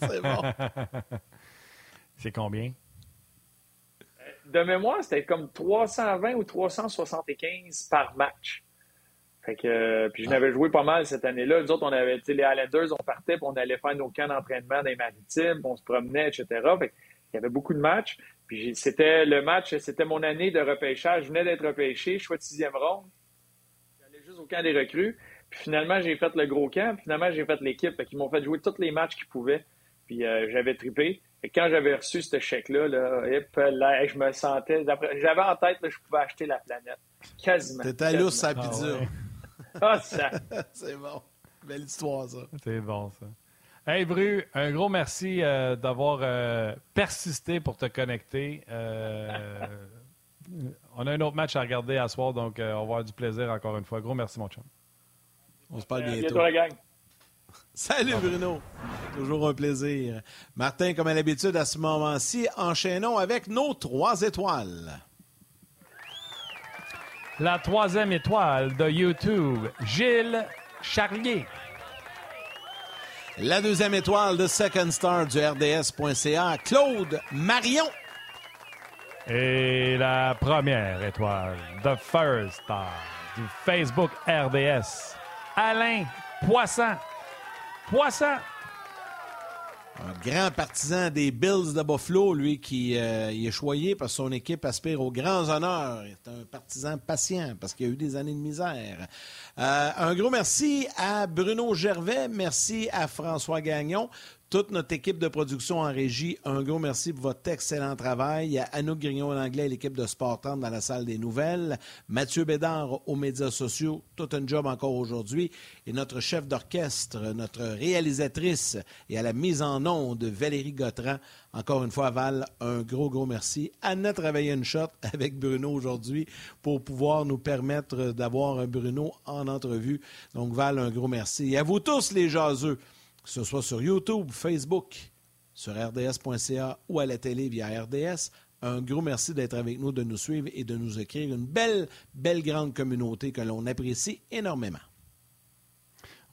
Speaker 1: c'est bon.
Speaker 2: C'est combien?
Speaker 8: De mémoire, c'était comme 320 ou 375 par match. Fait que, euh, puis je n'avais joué pas mal cette année-là. Nous autres, on avait, les Highlanders, on partait, puis on allait faire nos camps d'entraînement dans les maritimes, on se promenait, etc. Fait il y avait beaucoup de matchs. Puis c'était le match, c'était mon année de repêchage. Je venais d'être repêché, choix de sixième ronde. J'allais juste au camp des recrues. Puis finalement, j'ai fait le gros camp. Puis finalement, j'ai fait l'équipe. Fait qu'ils m'ont fait jouer tous les matchs qu'ils pouvaient. Puis euh, j'avais trippé. Et quand j'avais reçu ce chèque-là, là, là, je me sentais. J'avais en tête que je pouvais acheter la planète. Quasiment.
Speaker 1: T'étais à l'ours à pizza.
Speaker 8: Ah, ça.
Speaker 1: C'est bon. Belle histoire, ça.
Speaker 2: C'est bon, ça. Hey, Bru, un gros merci euh, d'avoir euh, persisté pour te connecter. Euh, on a un autre match à regarder à soir, donc on va avoir du plaisir encore une fois. Gros merci, mon chum.
Speaker 1: On se parle bientôt.
Speaker 8: bientôt la gang.
Speaker 1: Salut Bruno. Toujours un plaisir. Martin, comme à l'habitude, à ce moment-ci, enchaînons avec nos trois étoiles.
Speaker 2: La troisième étoile de YouTube, Gilles Charlier.
Speaker 1: La deuxième étoile de Second Star du RDS.ca, Claude Marion.
Speaker 2: Et la première étoile, The First Star du Facebook RDS, Alain Poisson. Poisson.
Speaker 1: Un grand partisan des Bills de Buffalo, lui qui euh, est choyé parce que son équipe aspire aux grands honneurs. Il est un partisan patient parce qu'il a eu des années de misère. Euh, un gros merci à Bruno Gervais, merci à François Gagnon toute notre équipe de production en régie, un gros merci pour votre excellent travail. Il y a Anouk Grignon l'anglais et l'équipe de Sport 30 dans la salle des nouvelles. Mathieu Bédard aux médias sociaux, tout un job encore aujourd'hui. Et notre chef d'orchestre, notre réalisatrice et à la mise en onde, Valérie Gautran. Encore une fois, Val, un gros, gros merci. Anna travaillé une shot avec Bruno aujourd'hui pour pouvoir nous permettre d'avoir un Bruno en entrevue. Donc, Val, un gros merci. Et à vous tous, les jaseux que ce soit sur YouTube, Facebook, sur rds.ca ou à la télé via RDS. Un gros merci d'être avec nous, de nous suivre et de nous écrire une belle, belle grande communauté que l'on apprécie énormément.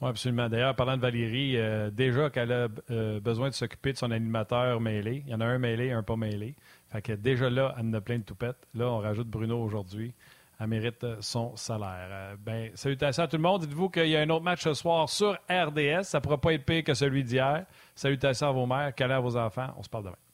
Speaker 2: Oui, absolument. D'ailleurs, parlant de Valérie, euh, déjà qu'elle a euh, besoin de s'occuper de son animateur mêlé. Il y en a un mêlé, un pas mêlé. Fait déjà là, elle a plein de toupettes. Là, on rajoute Bruno aujourd'hui elle mérite euh, son salaire. Euh, ben, salutations à tout le monde. Dites-vous qu'il y a un autre match ce soir sur RDS. Ça ne pourra pas être pire que celui d'hier. Salutations à vos mères, câlins à vos enfants. On se parle demain.